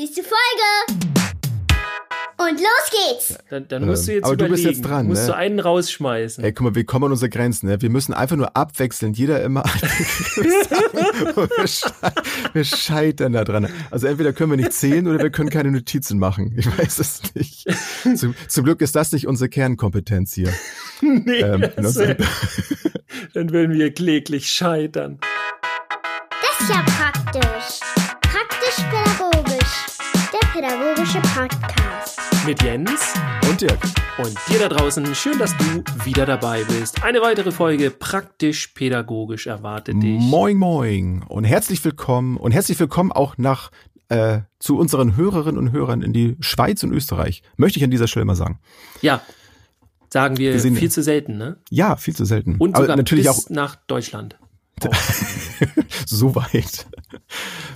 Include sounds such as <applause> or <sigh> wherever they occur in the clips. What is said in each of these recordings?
Nächste Folge! Und los geht's! Dann, dann musst du Ähm, jetzt aber du überlegen. bist jetzt dran, musst ne? du einen rausschmeißen. Ey, guck mal, wir kommen an unsere Grenzen. Ne? Wir müssen einfach nur abwechselnd, jeder immer. <laughs> wir, sche wir scheitern da dran. Also entweder können wir nicht zählen oder wir können keine Notizen machen. Ich weiß es nicht. Zum, zum Glück ist das nicht unsere Kernkompetenz hier. <laughs> nee, Ähm, das wär, <laughs> dann würden wir kläglich scheitern. Das ist ja praktisch. Mit Jens Und Dirk. und dir da draußen. Schön, dass du wieder dabei bist. Eine weitere Folge praktisch-pädagogisch erwartet dich. Moin, moin. Und herzlich willkommen. Und herzlich willkommen auch nach äh, zu unseren Hörerinnen und Hörern in die Schweiz und Österreich. Möchte ich an dieser Stelle mal sagen. Ja, sagen wir, Wir viel zu selten, ne? Ja, viel zu selten. Und Aber sogar natürlich bis auch nach Deutschland. <laughs> so weit.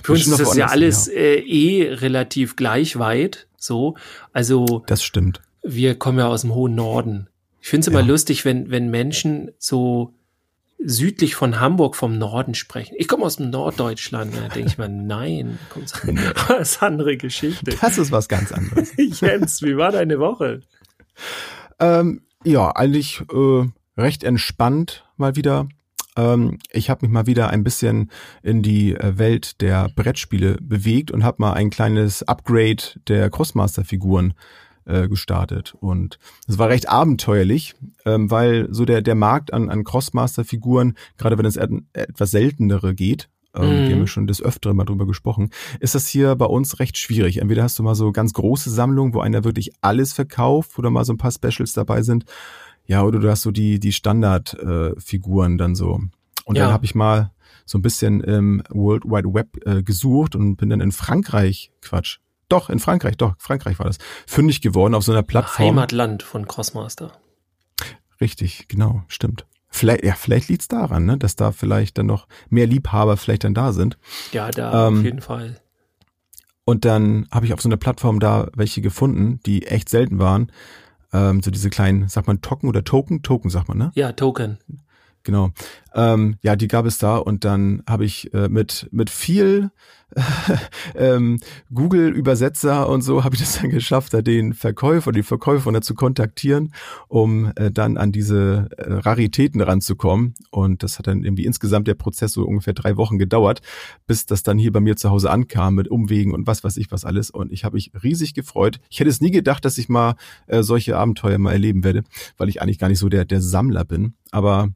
Für uns ist das ja alles äh, eh relativ gleich weit. So, also Das stimmt. wir kommen ja aus dem hohen Norden. Ich finde es immer Ja. lustig, wenn, wenn Menschen so südlich von Hamburg vom Norden sprechen. Ich komme aus dem Norddeutschland. Da denke ich mir, <laughs> nein, kommt's- das ist eine andere Geschichte. Das ist was ganz anderes. <laughs> Jens, wie war deine Woche? ähm, ja, eigentlich äh, recht entspannt mal wieder. Ähm, ich habe mich mal wieder ein bisschen in die äh, Welt der Brettspiele bewegt und habe mal ein kleines Upgrade der Crossmaster-Figuren äh, gestartet. Und es war recht abenteuerlich, ähm, weil so der, der Markt an, an Crossmaster-Figuren, gerade wenn es et- etwas seltenere geht, ähm, Mhm. wir haben ja schon des Öfteren mal drüber gesprochen, ist das hier bei uns recht schwierig. Entweder hast du mal so ganz große Sammlungen, wo einer wirklich alles verkauft oder mal so ein paar Specials dabei sind. Ja, oder du hast so die, die Standardfiguren äh, dann so. Und Ja. dann habe ich mal so ein bisschen im World Wide Web äh, gesucht und bin dann in Frankreich, Quatsch, doch, in Frankreich, doch, Frankreich war das, fündig geworden auf so einer Plattform. Heimatland von Crossmaster. Richtig, genau, stimmt. Vielleicht, ja, vielleicht liegt's daran, ne, dass da vielleicht dann noch mehr Liebhaber vielleicht dann da sind. Ja, da Ähm, auf jeden Fall. Und dann habe ich auf so einer Plattform da welche gefunden, die echt selten waren. Ähm, so diese kleinen, sagt man Token oder Token? Token sagt man, ne? Ja, Token. Genau. Ähm, ja, die gab es da und dann habe ich äh, mit mit viel <laughs> ähm, Google-Übersetzer und so habe ich das dann geschafft, da den Verkäufer, die Verkäufer zu kontaktieren, um äh, dann an diese äh, Raritäten ranzukommen. Und das hat dann irgendwie insgesamt der Prozess so ungefähr drei Wochen gedauert, bis das dann hier bei mir zu Hause ankam mit Umwegen und was weiß ich was alles. Und ich habe mich riesig gefreut. Ich hätte es nie gedacht, dass ich mal äh, solche Abenteuer mal erleben werde, weil ich eigentlich gar nicht so der der Sammler bin. Aber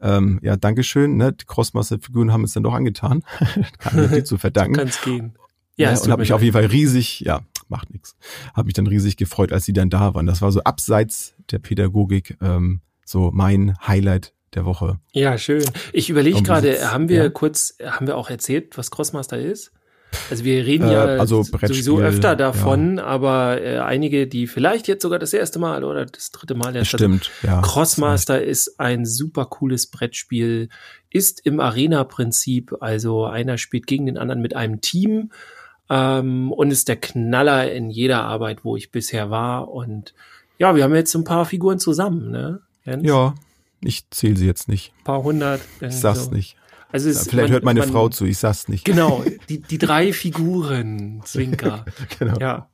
ähm, ja, Dankeschön. Ne? Die Crossmaster-Figuren haben es dann doch angetan. <laughs> Kann mir die zu <laughs> verdanken. Kann's gehen. Ja, Ja, und habe mich auf jeden Fall riesig, ja, macht nichts. Habe mich dann riesig gefreut, als sie dann da waren. Das war so abseits der Pädagogik ähm, so mein Highlight der Woche. Ja, schön. Ich überlege gerade, haben wir ja. kurz, haben wir auch erzählt, was Crossmaster ist? Also wir reden Äh, ja also sowieso öfter davon, aber äh, einige, die vielleicht jetzt sogar das erste Mal oder das dritte Mal erst Stimmt, ja. Crossmaster ist ein super cooles Brettspiel, ist im Arena-Prinzip, also einer spielt gegen den anderen mit einem Team ähm, und ist der Knaller in jeder Arbeit, wo ich bisher war. Und ja, wir haben jetzt ein paar Figuren zusammen, ne? Jens? Ja, ich zähle sie jetzt nicht. Ein paar hundert. Ich irgendwie sag's so. nicht. Also es, Vielleicht man- hört meine man- Frau zu, ich sag's nicht. Genau, <laughs> die, die drei Figuren, Zwinker. <laughs> Genau. Ja.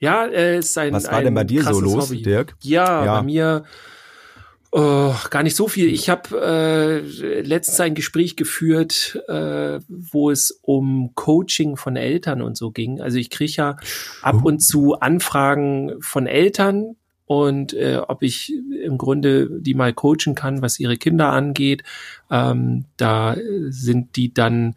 Ja, äh, ist ein. Was war ein denn bei dir so los, Hobby. Dirk? Ja, Ja. bei mir oh, gar nicht so viel. Ich habe äh, letztens ein Gespräch geführt, äh, wo es um Coaching von Eltern und so ging. Also ich kriege ja ab Oh. und zu Anfragen von Eltern und äh, ob ich im Grunde die mal coachen kann, was ihre Kinder angeht. Ähm, da sind die dann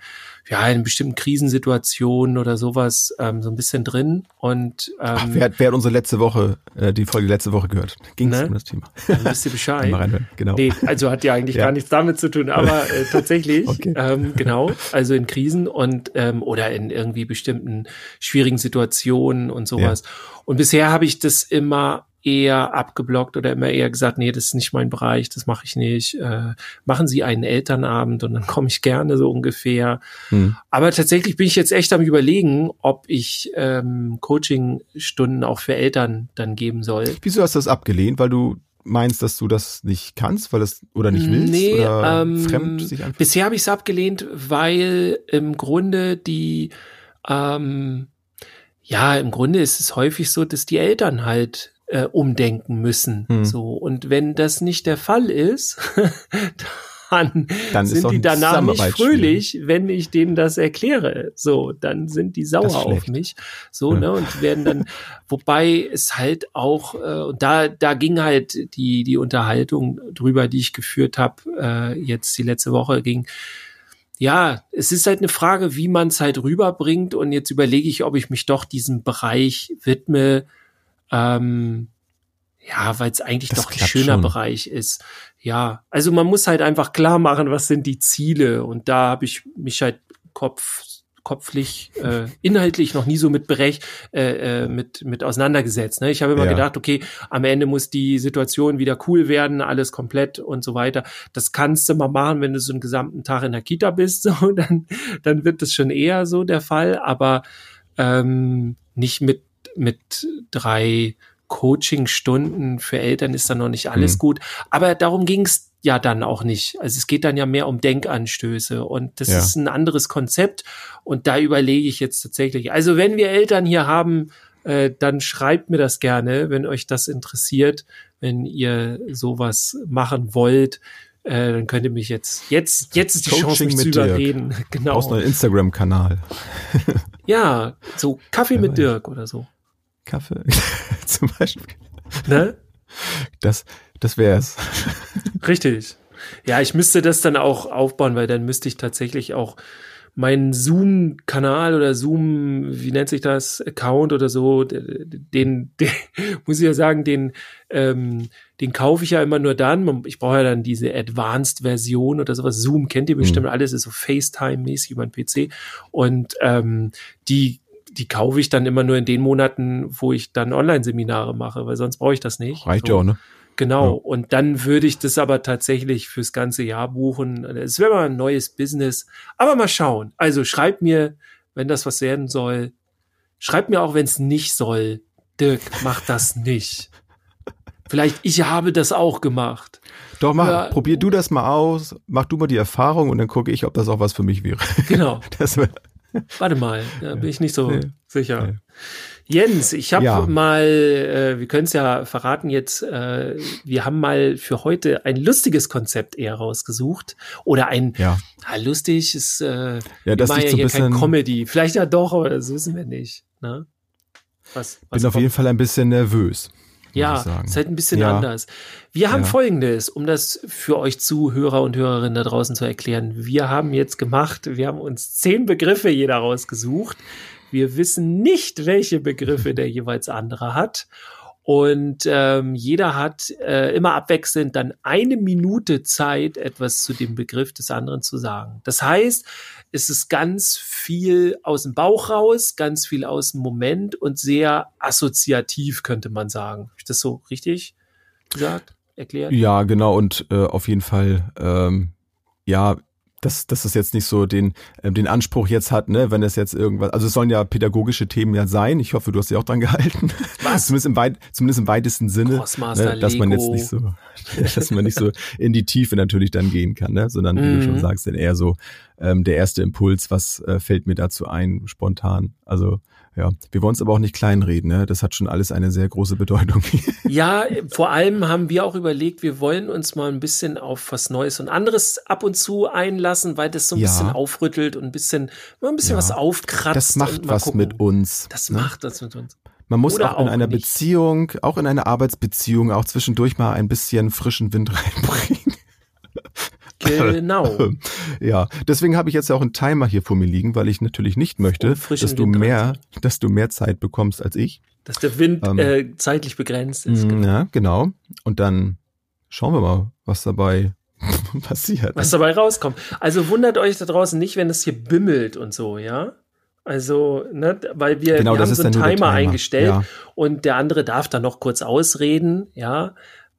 ja in bestimmten Krisensituationen oder sowas ähm, so ein bisschen drin und ähm, Ach, wer, hat- wer hat unsere letzte Woche, äh, die Folge letzte Woche gehört? Ging es Ne? um das Thema. dann wisst ihr Bescheid. <laughs> Genau. Nee, also hat ja eigentlich Ja. gar nichts damit zu tun, aber äh, tatsächlich, <laughs> Okay. ähm, genau, also in Krisen und ähm, oder in irgendwie bestimmten schwierigen Situationen und sowas. Und bisher habe ich das immer eher abgeblockt oder immer eher gesagt, nee, das ist nicht mein Bereich, das mache ich nicht. Äh, machen Sie einen Elternabend und dann <laughs> komme ich gerne so ungefähr. Hm. Aber tatsächlich bin ich jetzt echt am überlegen, ob ich ähm, Coaching-Stunden auch für Eltern dann geben soll. Wieso hast du das abgelehnt? Weil du meinst, dass du das nicht kannst, weil es oder nicht willst Nee, oder ähm, fremd sich anfühlt? Bisher habe ich es abgelehnt, weil im Grunde die, ähm, ja, im Grunde ist es häufig so, dass die Eltern halt äh, umdenken müssen. Hm. So. Und wenn das nicht der Fall ist, <laughs> dann, Dann sind die danach nicht fröhlich, wenn ich denen das erkläre. So, dann sind die sauer auf mich. So, Ja. ne, und werden dann, <laughs> wobei es halt auch, äh, und da, da ging halt die, die Unterhaltung drüber, die ich geführt habe, äh, jetzt die letzte Woche ging, ja, es ist halt eine Frage, wie man es halt rüberbringt. Und jetzt überlege ich, ob ich mich doch diesem Bereich widme. Ähm, ja, weil es eigentlich Das doch ein schöner schon. Bereich ist. Ja, also man muss halt einfach klar machen, was sind die Ziele. Und da habe ich mich halt Kopf, kopflich, äh, inhaltlich noch nie so mit berech, äh, äh, mit, mit auseinandergesetzt. Ne? Ich habe immer Ja. gedacht, okay, am Ende muss die Situation wieder cool werden, alles komplett und so weiter. Das kannst du mal machen, wenn du so einen gesamten Tag in der Kita bist, <laughs> so, dann, dann wird das schon eher so der Fall, aber ähm, nicht mit, mit drei Coaching-Stunden für Eltern ist dann noch nicht alles Mhm. gut. Aber darum ging es ja dann auch nicht. Also es geht dann ja mehr um Denkanstöße und das Ja. ist ein anderes Konzept und da überlege ich jetzt tatsächlich. Also wenn wir Eltern hier haben, äh, dann schreibt mir das gerne, wenn euch das interessiert, wenn ihr sowas machen wollt. Äh, dann könnt ihr mich jetzt, jetzt, jetzt ist die Coaching Chance, mich mit zu überreden. <laughs> Genau. einen Instagram-Kanal. Ja, so Kaffee Wer mit. Dirk oder so. Kaffee <laughs> zum Beispiel. Ne? Das, das wär's. Richtig. Ja, ich müsste das dann auch aufbauen, weil dann müsste ich tatsächlich auch meinen Zoom-Kanal oder Zoom, wie nennt sich das, Account oder so, den, <laughs> den, muss ich ja sagen, den, ähm, den kaufe ich ja immer nur dann. Ich brauche ja dann diese Advanced-Version oder sowas. Zoom kennt ihr bestimmt alles, ist so FaceTime-mäßig über den PC. Und ähm, die die kaufe ich dann immer nur in den Monaten, wo ich dann Online-Seminare mache, weil sonst brauche ich das nicht. Reicht So. ja auch, ne? Genau. Ja. Und dann würde ich das aber tatsächlich fürs ganze Jahr buchen. Es wäre mal ein neues Business. Aber mal schauen. Also schreibt mir, wenn das was werden soll. Schreibt mir auch, wenn es nicht soll. Dirk, mach das nicht. Vielleicht, ich habe das auch gemacht. Doch, mach, Ja. probier du das mal aus, mach du mal die Erfahrung und dann gucke ich, ob das auch was für mich wäre. Genau. <laughs> Das <laughs> Warte mal, da bin ich nicht so Nee. sicher. Nee. Jens, ich habe Ja. mal, äh, wir können es ja verraten jetzt, äh, wir haben mal für heute ein lustiges Konzept eher rausgesucht. Oder ein, ja. ah, lustig ist, äh, Ja, das liegt ja so hier kein bisschen, Comedy. Vielleicht ja doch, aber das wissen wir nicht. Ne? Was, was bin auf kommt? jeden Fall ein bisschen nervös. Ja, sagen. ist halt ein bisschen Ja. anders. Wir haben Ja. folgendes, um das für euch Zuhörer und Hörerinnen da draußen zu erklären. Wir haben jetzt gemacht, wir haben uns zehn Begriffe jeder rausgesucht. Wir wissen nicht, welche Begriffe der jeweils andere hat. Und ähm, jeder hat äh, immer abwechselnd dann eine Minute Zeit, etwas zu dem Begriff des anderen zu sagen. Das heißt, es ist ganz viel aus dem Bauch raus, ganz viel aus dem Moment und sehr assoziativ, könnte man sagen. Habe ich das so richtig gesagt, erklärt? Ja, genau. Und äh, auf jeden Fall, ähm, ja, dass, dass es jetzt nicht so den, ähm, den Anspruch jetzt hat, ne, wenn es jetzt irgendwas, also es sollen ja pädagogische Themen ja sein. Ich hoffe, du hast dich auch dran gehalten. Was? <laughs> zumindest, im weit, zumindest im weitesten Sinne. Ne, dass man jetzt nicht so, <laughs> dass man nicht so in die Tiefe natürlich dann gehen kann, ne? sondern wie du Mhm. schon sagst, dann eher so ähm, der erste Impuls, was äh, fällt mir dazu ein, spontan. Also ja, wir wollen es aber auch nicht kleinreden, ne? Das hat schon alles eine sehr große Bedeutung. <laughs> Ja, vor allem haben wir auch überlegt, wir wollen uns mal ein bisschen auf was Neues und anderes ab und zu einlassen, weil das so ein Ja. bisschen aufrüttelt und ein bisschen, mal ein bisschen Ja. was aufkratzt. Das macht was gucken. mit uns. Das ne? macht das mit uns. Man muss Oder auch in auch einer nicht. Beziehung, auch in einer Arbeitsbeziehung, auch zwischendurch mal ein bisschen frischen Wind <laughs> reinbringen. Genau. <laughs> Ja, deswegen habe ich jetzt auch einen Timer hier vor mir liegen, weil ich natürlich nicht möchte, dass du Wind mehr, <laughs> dass du mehr Zeit bekommst als ich. Dass der Wind Ähm. äh, zeitlich begrenzt ist. Mm, Ja, genau. Und dann schauen wir mal, was dabei <laughs> passiert. was dabei rauskommt. Also wundert euch da draußen nicht, wenn es hier bimmelt und so, ja? Also, ne, weil wir, Genau, wir haben so einen Timer, Timer. eingestellt Ja. und der andere darf dann noch kurz ausreden, ja.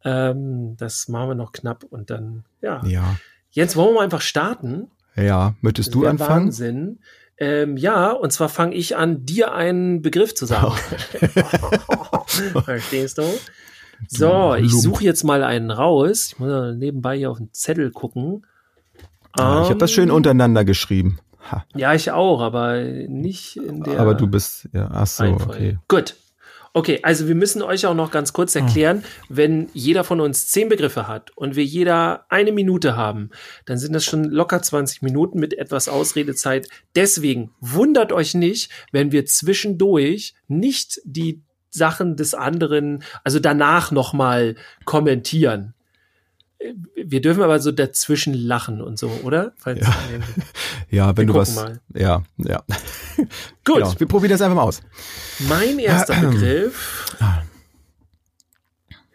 Ähm, das machen wir noch knapp und dann, ja. Ja, Jens, wollen wir einfach starten? ja. Möchtest du anfangen? Wahnsinn. Ähm, ja, und zwar fange ich an, dir einen Begriff zu sagen. <laughs> Verstehst du? So, ich suche jetzt mal einen raus. Ich muss nebenbei hier auf den Zettel gucken. Ja, ich habe das schön Ähm, untereinander geschrieben. Ha. Ja, ich auch, aber nicht in der. Aber du bist, ja, ach so, Reihenfolge. okay. Gut. Okay, also wir müssen euch auch noch ganz kurz erklären, wenn jeder von uns zehn Begriffe hat und wir jeder eine Minute haben, dann sind das schon locker 20 Minuten mit etwas Ausredezeit. Deswegen wundert euch nicht, wenn wir zwischendurch nicht die Sachen des anderen, also danach noch mal kommentieren. Wir dürfen aber so dazwischen lachen und so, oder? Falls, Ja. <laughs> Ja, wenn du was, mal. ja, ja. <laughs> Gut, Genau. Wir probieren das einfach mal aus. mein erster <clears throat> Ah, ähm. Begriff.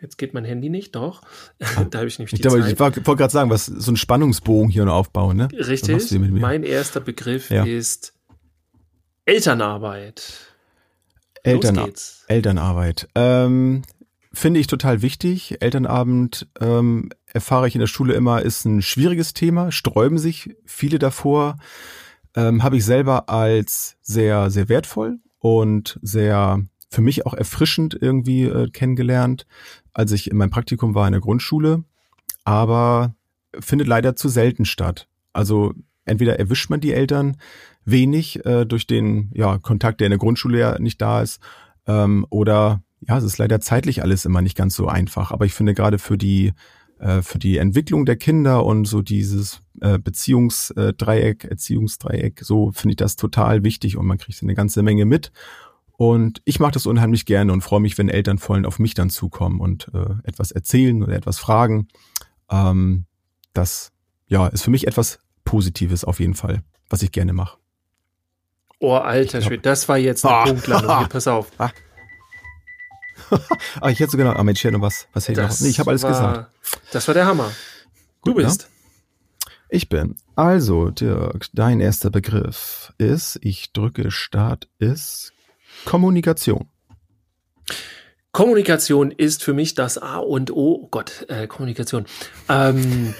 Jetzt geht mein Handy nicht, doch. <laughs> da habe ich nämlich Ich, die glaube, Zeit. ich wollte gerade sagen, was so ein Spannungsbogen hier noch aufbauen, ne? Richtig. Mein erster Begriff Ja. ist Elternarbeit. Eltern, Los geht's. Elternarbeit. Ähm, Finde ich total wichtig. Elternabend ähm, erfahre ich in der Schule immer, ist ein schwieriges Thema, sträuben sich viele davor. Ähm, Habe ich selber als sehr, sehr wertvoll und sehr für mich auch erfrischend irgendwie äh, kennengelernt, als ich in meinem Praktikum war in der Grundschule. Aber findet leider zu selten statt. Also entweder erwischt man die Eltern wenig äh, durch den ja, Kontakt, der in der Grundschule ja nicht da ist, ähm, oder ja, es ist leider zeitlich alles immer nicht ganz so einfach. Aber ich finde gerade für die für die Entwicklung der Kinder und so dieses äh, Beziehungsdreieck, Erziehungsdreieck, so finde ich das total wichtig und man kriegt eine ganze Menge mit. Und ich mache das unheimlich gerne und freue mich, wenn Eltern vollen auf mich dann zukommen und äh, etwas erzählen oder etwas fragen. Ähm, das ja ist für mich etwas Positives auf jeden Fall, was ich gerne mache. Oh, alter Schwede, das war jetzt eine Ah. Punktlandung. <laughs> Pass auf. Ah, <laughs> ich hätte so genau, ah, Mensch, hier noch was. Was hätte ich noch? Nee, ich habe alles war, gesagt. Das war der Hammer. Du Gut, ne? bist. Ich bin. Also, Dirk, dein erster Begriff ist, ich drücke Start, ist Kommunikation. Kommunikation ist für mich das A und O. Oh Gott, äh, Kommunikation. Ähm,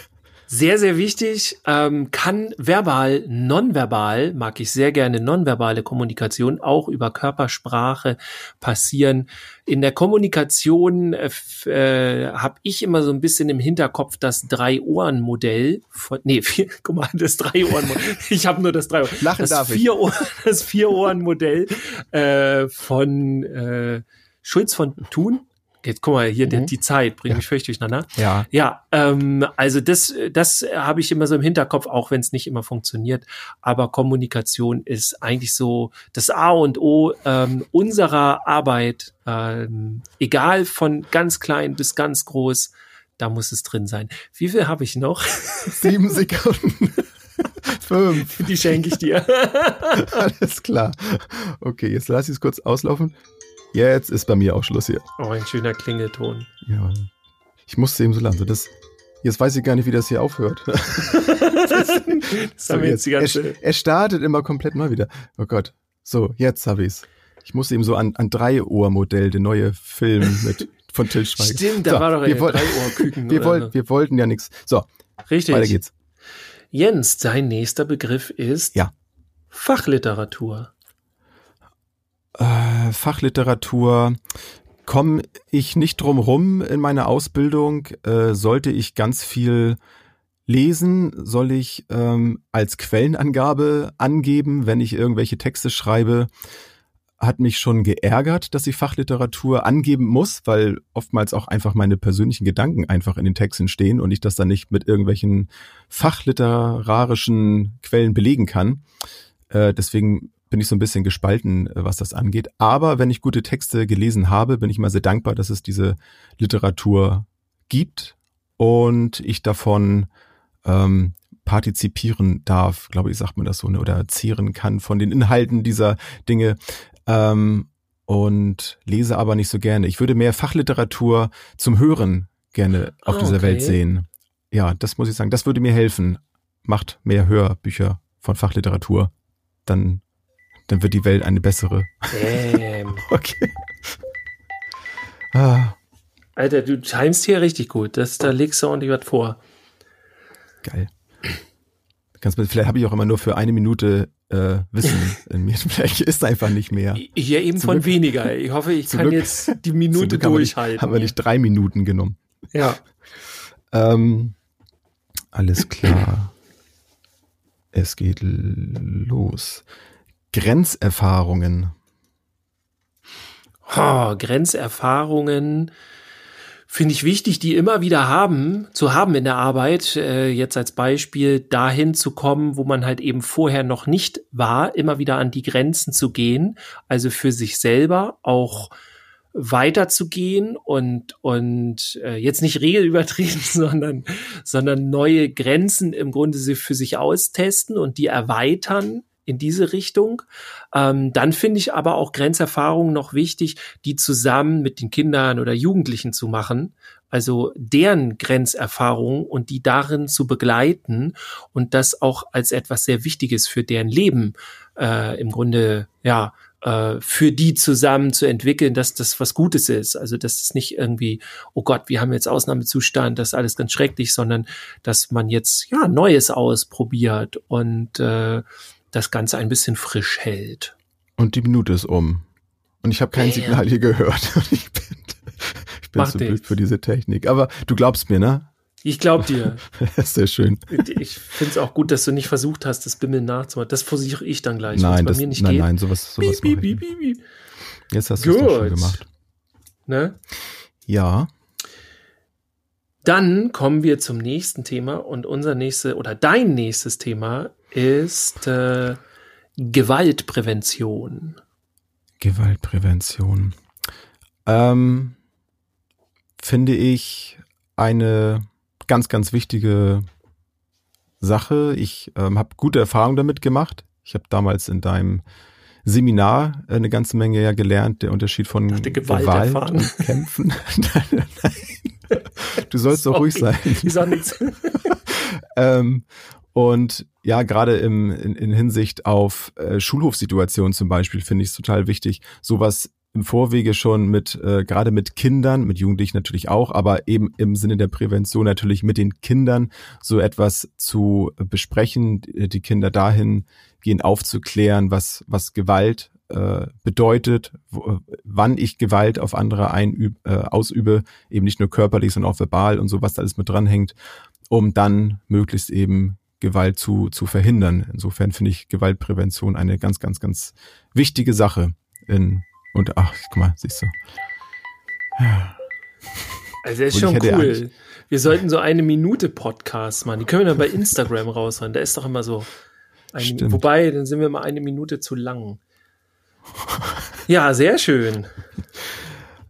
sehr, sehr wichtig. Ähm, kann verbal, nonverbal, mag ich sehr gerne nonverbale Kommunikation, auch über Körpersprache passieren. In der Kommunikation äh, äh, habe ich immer so ein bisschen im Hinterkopf das Drei-Ohren-Modell. von- Nee, <laughs> vier, guck mal, das Drei-Ohren-Modell. <laughs> Ich habe nur das Drei-Ohren. Lachen das darf ich. vier Ohren, <laughs> Das Vier-Ohren-Modell äh, von äh, Schulz von Thun. Jetzt guck mal hier, die, Mhm. die Zeit bringt mich völlig durcheinander. Ja. Ja, ähm, also das, das habe ich immer so im Hinterkopf, auch wenn es nicht immer funktioniert. Aber Kommunikation ist eigentlich so das A und O ähm, unserer Arbeit, ähm, egal von ganz klein bis ganz groß. Da muss es drin sein. Wie viel habe ich noch? <laughs> Sieben Sekunden. <laughs> Fünf. Die schenke ich dir. <laughs> Alles klar. Okay, jetzt lass ich es kurz auslaufen. Jetzt ist bei mir auch Schluss hier. Oh, ein schöner Klingelton. Ja. Ich musste eben so lang. So das, jetzt weiß ich gar nicht, wie das hier aufhört. <laughs> <laughs> Das haben wir jetzt die ganze. er, er startet immer komplett neu wieder. Oh Gott. So, jetzt habe ich's. Ich musste eben so an, an Drei-Ohr-Modell, der neue Film mit von Till Schweiger. <laughs> Stimmt, da so, war doch wir ein wollten- Dreiohrküken. Wir, so. wir wollten ja nichts. So, Richtig. weiter geht's. Jens, dein nächster Begriff ist Ja. Fachliteratur. Äh, Fachliteratur komme ich nicht drum rum in meiner Ausbildung. Äh, sollte ich ganz viel lesen? Soll ich ähm, als Quellenangabe angeben, wenn ich irgendwelche Texte schreibe? Hat mich schon geärgert, dass ich Fachliteratur angeben muss, weil oftmals auch einfach meine persönlichen Gedanken einfach in den Texten stehen und ich das dann nicht mit irgendwelchen fachliterarischen Quellen belegen kann. Äh, deswegen bin ich so ein bisschen gespalten, äh, was das angeht. Aber wenn ich gute Texte gelesen habe, bin ich mal sehr dankbar, dass es diese Literatur gibt und ich davon ähm, partizipieren darf, glaube ich, sagt man das so, ne? oder zehren kann von den Inhalten dieser Dinge. Ähm, und lese aber nicht so gerne. Ich würde mehr Fachliteratur zum Hören gerne auf Ah, dieser okay. Welt sehen. Ja, das muss ich sagen. Das würde mir helfen. Macht mehr Hörbücher von Fachliteratur. Dann, dann wird die Welt eine bessere. Damn. <laughs> Okay. Ah, <laughs> Alter, du timest hier richtig gut. Das, da legst du ordentlich was vor. geil. Kannst vielleicht habe ich auch immer nur für eine Minute äh, Wissen <laughs> in mir. Vielleicht ist einfach nicht mehr. Hier eben Zum von Glück- weniger. Ich hoffe, ich zum kann Glück- jetzt die Minute Glück haben wir nicht- durchhalten. Haben wir nicht drei Minuten genommen. Ja. Ähm, alles klar. Es geht los. Grenzerfahrungen. Oh, Grenzerfahrungen finde ich wichtig, die immer wieder haben, zu haben in der Arbeit. Äh, jetzt als Beispiel dahin zu kommen, wo man halt eben vorher noch nicht war, immer wieder an die Grenzen zu gehen, also für sich selber auch weiterzugehen und und äh, jetzt nicht Regel übertreten, <laughs> sondern sondern neue Grenzen im Grunde für sich austesten und die erweitern in diese Richtung. Ähm, dann finde ich aber auch Grenzerfahrungen noch wichtig, die zusammen mit den Kindern oder Jugendlichen zu machen. Also deren Grenzerfahrungen und die darin zu begleiten und das auch als etwas sehr Wichtiges für deren Leben äh, im Grunde ja äh, für die zusammen zu entwickeln, dass das was Gutes ist. Also dass es nicht irgendwie, oh Gott, wir haben jetzt Ausnahmezustand, das ist alles ganz schrecklich, sondern dass man jetzt ja Neues ausprobiert und äh, das Ganze ein bisschen frisch hält. Und die Minute ist um. Und ich habe kein yeah. Signal hier gehört. <laughs> ich bin, ich bin zu blöd für diese Technik. Aber du glaubst mir, ne? Ich glaub <laughs> dir. Sehr schön. Ich finde es auch gut, dass du nicht versucht hast, das Bimmeln nachzumachen. Das versuche ich dann gleich. Nein, das, nein, geht. nein, sowas, sowas beep, beep, beep, beep. Jetzt hast du es schon gemacht. Ne? Ja. Dann kommen wir zum nächsten Thema und unser nächstes oder dein nächstes Thema ist äh, Gewaltprävention. Gewaltprävention. Ähm, finde ich eine ganz, ganz wichtige Sache. Ich ähm, habe gute Erfahrungen damit gemacht. Ich habe damals in deinem Seminar eine ganze Menge ja gelernt, der Unterschied von Gewalt, Gewalt und Kämpfen. <laughs> <laughs> nein, nein. Du sollst doch ruhig sein. Ich sag nichts. <laughs> ähm, und ja, gerade im, in, in Hinsicht auf äh, Schulhofsituationen zum Beispiel finde ich es total wichtig, sowas im Vorwege schon mit, äh, gerade mit Kindern, mit Jugendlichen natürlich auch, aber eben im Sinne der Prävention natürlich mit den Kindern so etwas zu besprechen, die Kinder dahin gehen aufzuklären, was, was Gewalt äh, bedeutet, wo, wann ich Gewalt auf andere einüb, äh, ausübe, eben nicht nur körperlich, sondern auch verbal und so, was da alles mit dranhängt, um dann möglichst eben Gewalt zu, zu verhindern. Insofern finde ich Gewaltprävention eine ganz, ganz, ganz wichtige Sache in und ach, guck mal, siehst du. Also das ist schon cool. Wir sollten so eine Minute Podcast machen. Die können wir dann bei Instagram raushauen. Da ist doch immer so. Eine, wobei, dann sind wir mal eine Minute zu lang. Ja, sehr schön. <laughs>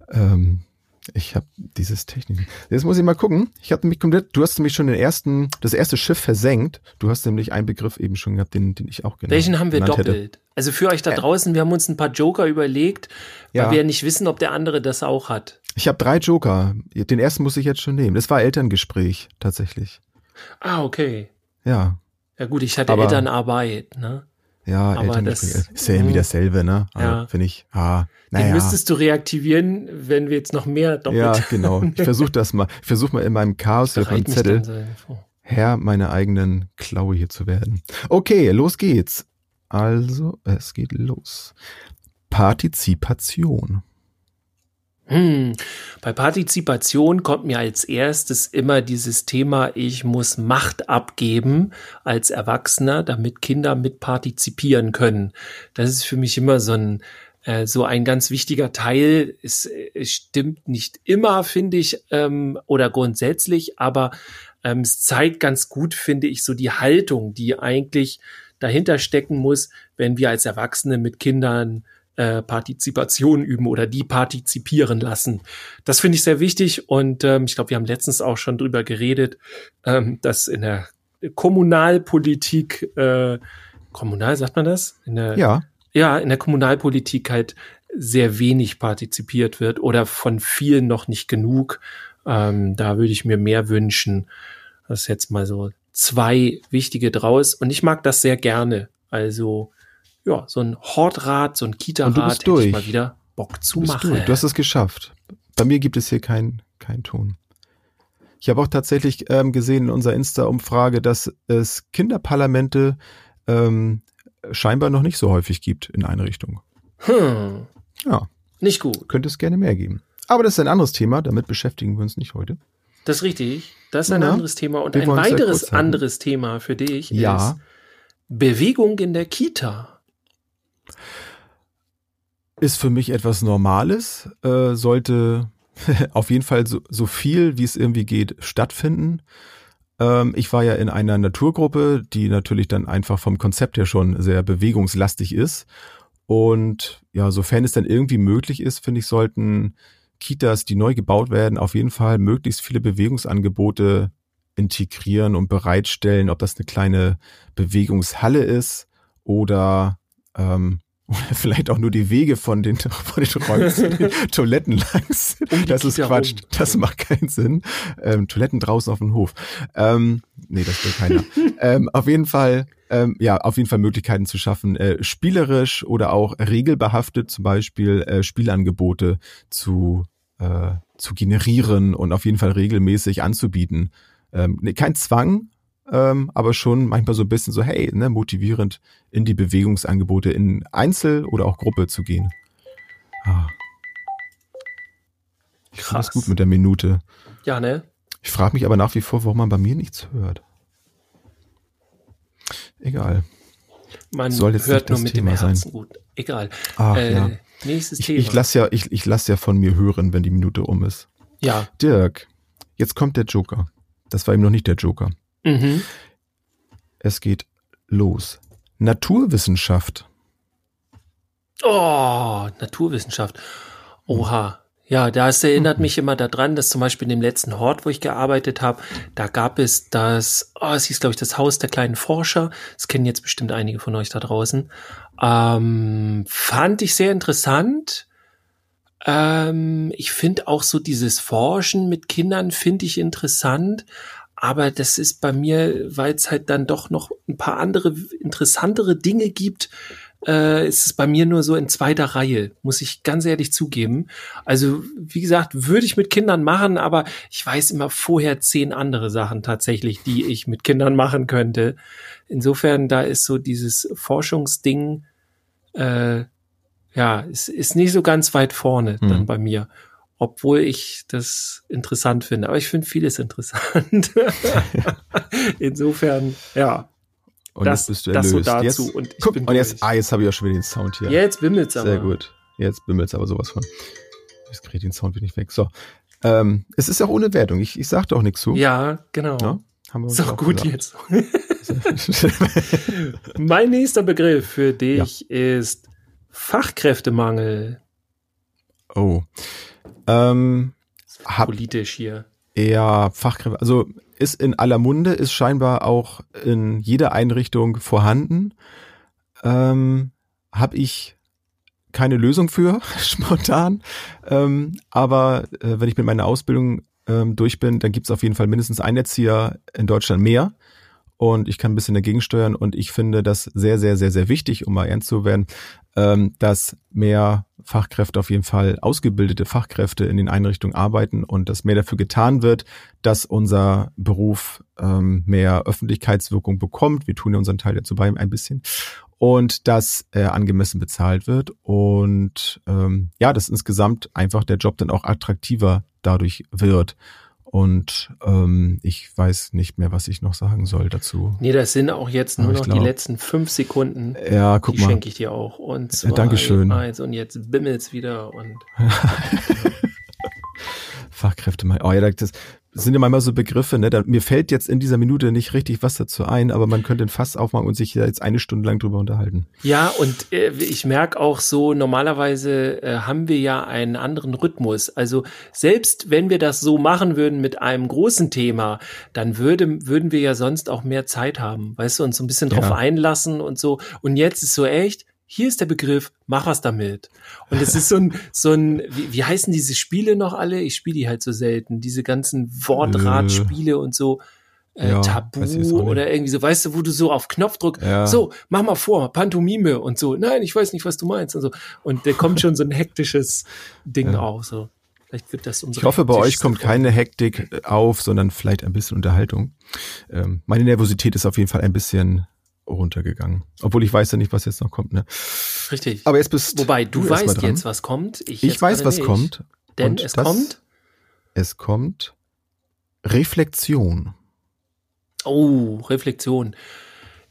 Ähm, ich habe dieses Technik. Jetzt muss ich mal gucken. Ich habe mich komplett. Du hast nämlich schon den ersten, das erste Schiff versenkt. Du hast nämlich einen Begriff eben schon gehabt, den, den ich auch genannt Welchen haben wir doppelt? Hätte. Also für euch da draußen, wir haben uns ein paar Joker überlegt, weil ja. wir nicht wissen, ob der andere das auch hat. Ich habe drei Joker. Den ersten muss ich jetzt schon nehmen. Das war Elterngespräch tatsächlich. Ah, okay. Ja. Ja gut, ich hatte Aber Elternarbeit, ne? Ja, aber das ist ja irgendwie dasselbe, ne? Also, ja. Finde ich. Ah, naja. Den müsstest du reaktivieren, wenn wir jetzt noch mehr doppelt. Ja, <laughs> genau. Ich versuche das mal. Ich versuche mal in meinem Chaos auf meinem Zettel Herr meiner eigenen Klaue hier zu werden. Okay, los geht's. Also, es geht los. Partizipation. Hm. Bei Partizipation kommt mir als erstes immer dieses Thema, ich muss Macht abgeben als Erwachsener, damit Kinder mit partizipieren können. Das ist für mich immer so ein, äh, so ein ganz wichtiger Teil. Es, es stimmt nicht immer, finde ich, ähm, oder grundsätzlich, aber ähm, es zeigt ganz gut, finde ich, so die Haltung, die eigentlich dahinter stecken muss, wenn wir als Erwachsene mit Kindern äh, Partizipation üben oder die partizipieren lassen. Das finde ich sehr wichtig und ähm, ich glaube, wir haben letztens auch schon drüber geredet, ähm, dass in der Kommunalpolitik, äh, kommunal sagt man das? In der, ja. Ja, in der Kommunalpolitik halt sehr wenig partizipiert wird oder von vielen noch nicht genug. Ähm, da würde ich mir mehr wünschen. Das ist jetzt mal so zwei wichtige draus und ich mag das sehr gerne. Also ja, so ein Hortrad, so ein Kita-Rad hätte durch. ich mal wieder Bock zu du machen. Durch. Du hast es geschafft. Bei mir gibt es hier keinen kein Ton. Ich habe auch tatsächlich ähm, gesehen in unserer Insta-Umfrage, dass es Kinderparlamente ähm, scheinbar noch nicht so häufig gibt in Einrichtungen. Hm. Ja. Nicht gut. Könnte es gerne mehr geben. Aber das ist ein anderes Thema, damit beschäftigen wir uns nicht heute. Das ist richtig. Das ist ein ja, anderes Thema. Und ein weiteres anderes Thema für dich ja. ist Bewegung in der Kita. Ist für mich etwas Normales, äh, sollte <laughs> auf jeden Fall so, so viel, wie es irgendwie geht, stattfinden. Ähm, ich war ja in einer Naturgruppe, die natürlich dann einfach vom Konzept her schon sehr bewegungslastig ist. Und ja, sofern es dann irgendwie möglich ist, finde ich, sollten Kitas, die neu gebaut werden, auf jeden Fall möglichst viele Bewegungsangebote integrieren und bereitstellen, ob das eine kleine Bewegungshalle ist oder ähm, oder vielleicht auch nur die Wege von den, <laughs> von den Räumen zu den <laughs> Toiletten langs. Das ist Quatsch. Das macht keinen Sinn. Ähm, Toiletten draußen auf dem Hof. Ähm, nee, das will keiner. <laughs> ähm, auf jeden Fall, ähm, ja, auf jeden Fall Möglichkeiten zu schaffen, äh, spielerisch oder auch regelbehaftet zum Beispiel äh, Spielangebote zu, äh, zu generieren und auf jeden Fall regelmäßig anzubieten. Ähm, nee, kein Zwang, ähm, aber schon manchmal so ein bisschen so, hey, ne, motivierend in die Bewegungsangebote in Einzel- oder auch Gruppe zu gehen. Ah. Ich das gut mit der Minute. Ja, ne? Ich frage mich aber nach wie vor, warum man bei mir nichts hört. Egal. Man Soll jetzt hört nur mit Thema dem Herzen sein. gut. Egal. Ach, äh, ja. Nächstes ich, Thema. Ich lasse ja, ich, ich lass ja von mir hören, wenn die Minute um ist. Ja. Dirk, jetzt kommt der Joker. Das war eben noch nicht der Joker. Mhm. Es geht los. Naturwissenschaft. Oh, Naturwissenschaft. Oha. Ja, das erinnert mich immer daran, dass zum Beispiel in dem letzten Hort, wo ich gearbeitet habe, da gab es das, oh, es hieß, glaube ich, das Haus der kleinen Forscher. Das kennen jetzt bestimmt einige von euch da draußen. Ähm, fand ich sehr interessant. Ähm, ich finde auch so dieses Forschen mit Kindern finde ich interessant. Aber das ist bei mir, weil es halt dann doch noch ein paar andere interessantere Dinge gibt, äh, ist es bei mir nur so in zweiter Reihe, muss ich ganz ehrlich zugeben. Also, wie gesagt, würde ich mit Kindern machen, aber ich weiß immer vorher zehn andere Sachen tatsächlich, die ich mit Kindern machen könnte. Insofern, da ist so dieses Forschungsding, äh, ja, ist, ist nicht so ganz weit vorne hm. dann bei mir obwohl ich das interessant finde. Aber ich finde vieles interessant. <laughs> Insofern, ja. Und das, jetzt bist du erlöst. Das so dazu. Jetzt, und, guck, und jetzt, ah, jetzt habe ich auch schon wieder den Sound hier. Jetzt bimmelt's aber. Sehr gut. Jetzt bimmelt's aber sowas von. Ich kriege den Sound wieder nicht weg. So. Ähm, es ist auch ohne Wertung. Ich, ich sag doch nichts zu. Ja, genau. Ja? Haben wir ist doch gut gesagt. jetzt. <laughs> mein nächster Begriff für dich ja. ist Fachkräftemangel. Oh. Ähm, hab politisch hier. Ja, Fachkräfte, also ist in aller Munde, ist scheinbar auch in jeder Einrichtung vorhanden. Ähm, Habe ich keine Lösung für, <laughs> spontan. Ähm, aber äh, wenn ich mit meiner Ausbildung ähm, durch bin, dann gibt es auf jeden Fall mindestens einen Erzieher in Deutschland mehr. Und ich kann ein bisschen dagegen steuern und ich finde das sehr, sehr, sehr, sehr wichtig, um mal ernst zu werden, ähm, dass mehr Fachkräfte auf jeden Fall ausgebildete Fachkräfte in den Einrichtungen arbeiten und dass mehr dafür getan wird, dass unser Beruf ähm, mehr Öffentlichkeitswirkung bekommt. Wir tun ja unseren Teil dazu bei ein bisschen und dass er angemessen bezahlt wird und ähm, ja, dass insgesamt einfach der Job dann auch attraktiver dadurch wird. Und ähm, ich weiß nicht mehr, was ich noch sagen soll dazu. Nee, das sind auch jetzt nur noch glaub, die letzten fünf Sekunden. Ja, guck die mal. schenke ich dir auch. Und zwei, ja, Dankeschön. eins und jetzt bimmelt's wieder und. <laughs> Fachkräfte mal. Oh ja, das, sind ja manchmal so Begriffe, ne? Da, mir fällt jetzt in dieser Minute nicht richtig was dazu ein, aber man könnte ein Fass aufmachen und sich jetzt eine Stunde lang drüber unterhalten. Ja, und äh, ich merke auch so, normalerweise äh, haben wir ja einen anderen Rhythmus. Also selbst wenn wir das so machen würden mit einem großen Thema, dann würde, würden wir ja sonst auch mehr Zeit haben, weißt du, uns so ein bisschen drauf ja. einlassen und so. Und jetzt ist so echt, hier ist der Begriff, mach was damit. Und es ist so ein, so ein, wie, wie heißen diese Spiele noch alle? Ich spiele die halt so selten. Diese ganzen Wortratspiele und so. Äh, ja, Tabu oder irgendwie so, weißt du, wo du so auf Knopfdruck, ja. so, mach mal vor, Pantomime und so, nein, ich weiß nicht, was du meinst und so. Und da kommt schon so ein hektisches Ding ja. auf, so. Vielleicht wird das unsere Ich hoffe, bei euch kommt keine Hektik auf, sondern vielleicht ein bisschen Unterhaltung. Ähm, meine Nervosität ist auf jeden Fall ein bisschen runtergegangen. Obwohl ich weiß ja nicht, was jetzt noch kommt. Ne? Richtig. Aber jetzt bist Wobei, du, du weißt jetzt, was kommt. Ich, ich weiß, was nicht. kommt. Denn es kommt? Es kommt Reflexion. Oh, Reflexion.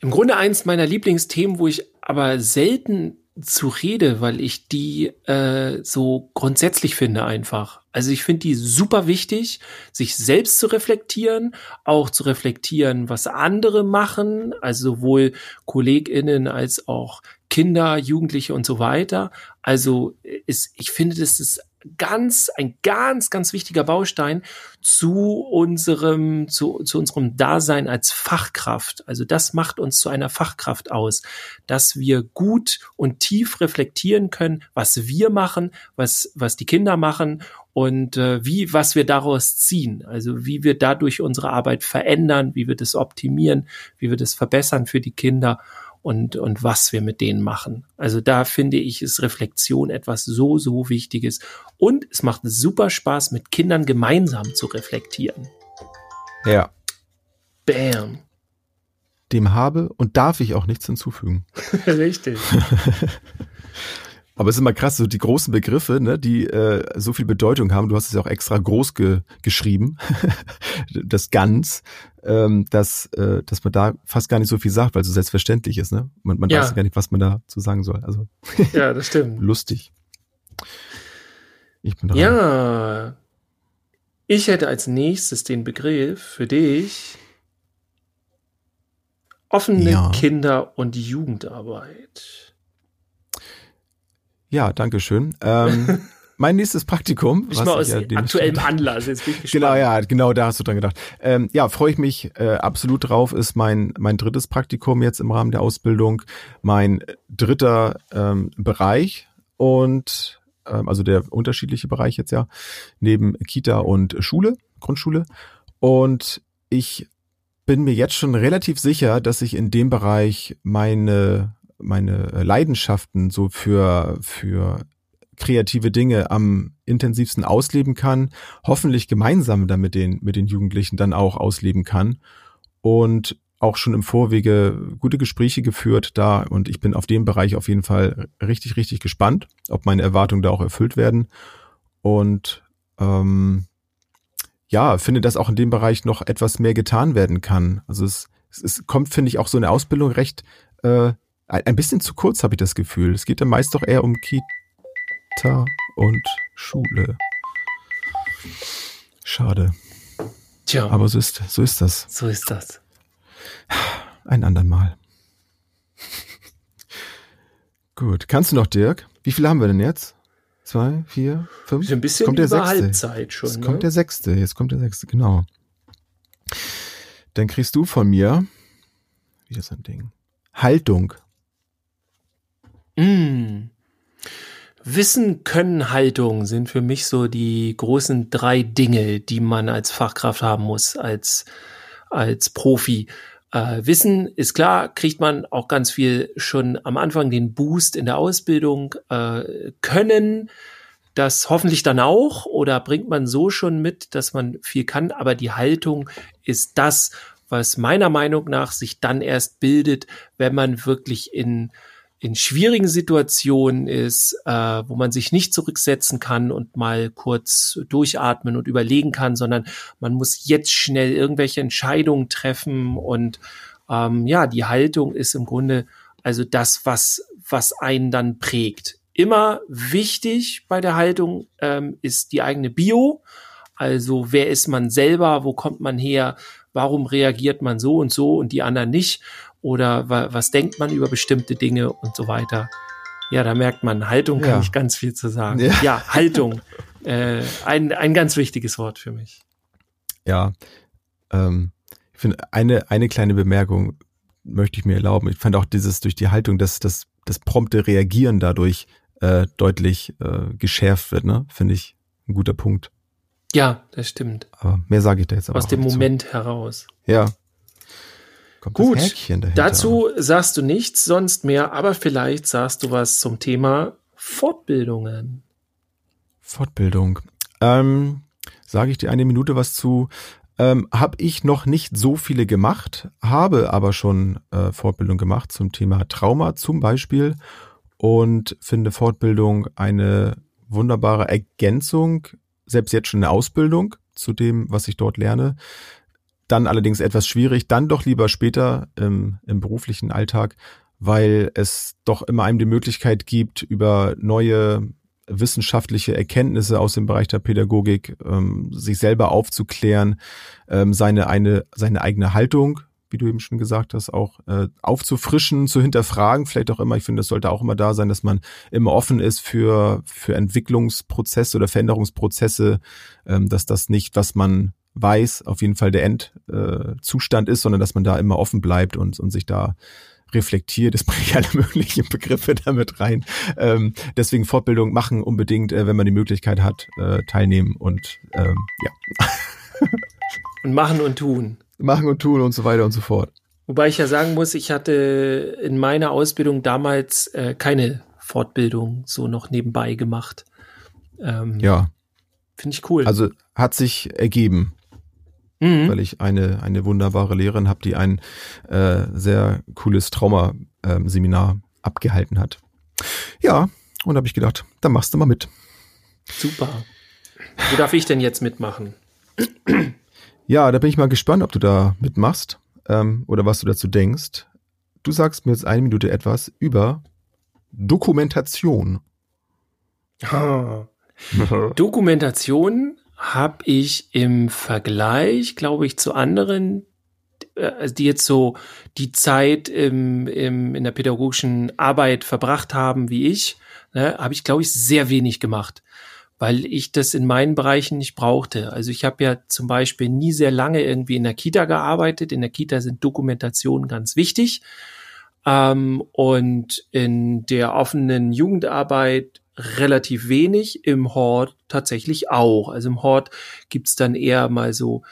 Im Grunde eins meiner Lieblingsthemen, wo ich aber selten zu rede, weil ich die äh, so grundsätzlich finde einfach. Also ich finde die super wichtig, sich selbst zu reflektieren, auch zu reflektieren, was andere machen, also sowohl KollegInnen als auch Kinder, Jugendliche und so weiter. Also ist, ich finde, das ist ganz, ein ganz, ganz wichtiger Baustein zu unserem, zu, zu unserem Dasein als Fachkraft. Also das macht uns zu einer Fachkraft aus, dass wir gut und tief reflektieren können, was wir machen, was, was die Kinder machen und äh, wie, was wir daraus ziehen. Also wie wir dadurch unsere Arbeit verändern, wie wir das optimieren, wie wir das verbessern für die Kinder und, und was wir mit denen machen. Also da finde ich, ist Reflexion etwas so, so Wichtiges. Und es macht super Spaß, mit Kindern gemeinsam zu reflektieren. Ja. Bam. Dem habe und darf ich auch nichts hinzufügen. <laughs> Richtig. <laughs> Aber es ist immer krass, so die großen Begriffe, ne, die äh, so viel Bedeutung haben. Du hast es ja auch extra groß ge geschrieben, <laughs> das ganz, ähm, dass, äh, dass man da fast gar nicht so viel sagt, weil es so selbstverständlich ist. Ne? Man, man Ja. weiß gar nicht, was man dazu sagen soll. Also <laughs> Ja, das stimmt. lustig. Ich bin dran. Ja. Ich hätte als nächstes den Begriff für dich offene Ja. Kinder- und Jugendarbeit. Ja, danke schön. Ähm, <laughs> mein nächstes Praktikum. Ich was mal aus ja aktuellem <laughs> Anlass. Jetzt bin ich gespannt. Genau, ja, genau, da hast du dran gedacht. Ähm, ja, freue ich mich äh, absolut drauf. Ist mein mein drittes Praktikum jetzt im Rahmen der Ausbildung, mein dritter ähm, Bereich und ähm, also der unterschiedliche Bereich jetzt ja neben Kita und Schule, Grundschule. Und ich bin mir jetzt schon relativ sicher, dass ich in dem Bereich meine meine Leidenschaften so für für kreative Dinge am intensivsten ausleben kann, hoffentlich gemeinsam dann mit den, mit den Jugendlichen dann auch ausleben kann und auch schon im Vorwege gute Gespräche geführt da und ich bin auf dem Bereich auf jeden Fall richtig, richtig gespannt, ob meine Erwartungen da auch erfüllt werden und ähm, ja, finde, dass auch in dem Bereich noch etwas mehr getan werden kann. Also es, es, es kommt, finde ich, auch so eine Ausbildung recht äh, ein bisschen zu kurz, habe ich das Gefühl. Es geht dann meist doch eher um Kita und Schule. Schade. Tja, Aber so ist, so ist das. so ist das. Ein andern Mal. <laughs> Gut. Kannst du noch, Dirk? Wie viele haben wir denn jetzt? Zwei, vier, fünf? Ein bisschen kommt der über sechste. Halbzeit schon. Jetzt ne? kommt der sechste. Jetzt kommt der sechste, genau. Dann kriegst du von mir wieder so ein Ding. Haltung. Mm. Wissen, Können, Haltung sind für mich so die großen drei Dinge, die man als Fachkraft haben muss, als, als Profi. Äh, Wissen ist klar, kriegt man auch ganz viel schon am Anfang den Boost in der Ausbildung. Äh, können, das hoffentlich dann auch oder bringt man so schon mit, dass man viel kann. Aber die Haltung ist das, was meiner Meinung nach sich dann erst bildet, wenn man wirklich in in schwierigen Situationen ist, äh, wo man sich nicht zurücksetzen kann und mal kurz durchatmen und überlegen kann, sondern man muss jetzt schnell irgendwelche Entscheidungen treffen und ähm, ja, die Haltung ist im Grunde also das, was was einen dann prägt. Immer wichtig bei der Haltung ähm, ist die eigene Bio, also wer ist man selber, wo kommt man her, warum reagiert man so und so und die anderen nicht oder wa was denkt man über bestimmte Dinge und so weiter. Ja, da merkt man, Haltung kann Ja. ich ganz viel zu sagen. Ja. Ja, Haltung. äh, ein, ein ganz wichtiges Wort für mich. Ja. Ähm, ich finde, eine, eine kleine Bemerkung möchte ich mir erlauben. Ich fand auch dieses durch die Haltung, dass das, das prompte Reagieren dadurch äh, deutlich äh, geschärft wird, ne? Finde ich ein guter Punkt. Ja, das stimmt. Aber mehr sage ich da jetzt aber Aus dem nicht zu. Moment heraus. Ja. Kommt Gut. Dazu sagst du nichts sonst mehr, aber vielleicht sagst du was zum Thema Fortbildungen. Fortbildung. Ähm, Sage ich dir eine Minute was zu. Ähm, habe ich noch nicht so viele gemacht, habe aber schon äh, Fortbildung gemacht zum Thema Trauma zum Beispiel und finde Fortbildung eine wunderbare Ergänzung, selbst jetzt schon eine Ausbildung zu dem, was ich dort lerne. Dann allerdings etwas schwierig, dann doch lieber später im, im beruflichen Alltag, weil es doch immer einem die Möglichkeit gibt, über neue wissenschaftliche Erkenntnisse aus dem Bereich der Pädagogik, ähm, sich selber aufzuklären, ähm, seine, eine, seine eigene Haltung, wie du eben schon gesagt hast, auch äh, aufzufrischen, zu hinterfragen, vielleicht auch immer, ich finde, das sollte auch immer da sein, dass man immer offen ist für, für Entwicklungsprozesse oder Veränderungsprozesse, ähm, dass das nicht, was man weiß, auf jeden Fall der Endzustand äh, ist, sondern dass man da immer offen bleibt und, und sich da reflektiert, es <laughs> bringe ich alle möglichen Begriffe damit rein. Ähm, deswegen Fortbildung machen unbedingt, äh, wenn man die Möglichkeit hat, äh, teilnehmen und ähm, ja. <laughs> und machen und tun. Machen und tun und so weiter und so fort. Wobei ich ja sagen muss, ich hatte in meiner Ausbildung damals äh, keine Fortbildung so noch nebenbei gemacht. Ähm, ja. Finde ich cool. Also hat sich ergeben mhm. weil ich eine, eine wunderbare Lehrerin habe, die ein äh, sehr cooles Traumaseminar ähm, abgehalten hat. Ja, und habe ich gedacht, dann machst du mal mit. Super. Wo darf ich denn jetzt mitmachen? Ja, da bin ich mal gespannt, ob du da mitmachst ähm, oder was du dazu denkst. Du sagst mir jetzt eine Minute etwas über Dokumentation. Dokumentation habe ich im Vergleich, glaube ich, zu anderen, äh, die jetzt so die Zeit im, im, in der pädagogischen Arbeit verbracht haben wie ich, ne, habe ich, glaube ich, sehr wenig gemacht, weil ich das in meinen Bereichen nicht brauchte. Also ich habe ja zum Beispiel nie sehr lange irgendwie in der Kita gearbeitet. In der Kita sind Dokumentationen ganz wichtig. Ähm, und in der offenen Jugendarbeit relativ wenig, im Hort tatsächlich auch. Also im Hort gibt's dann eher mal so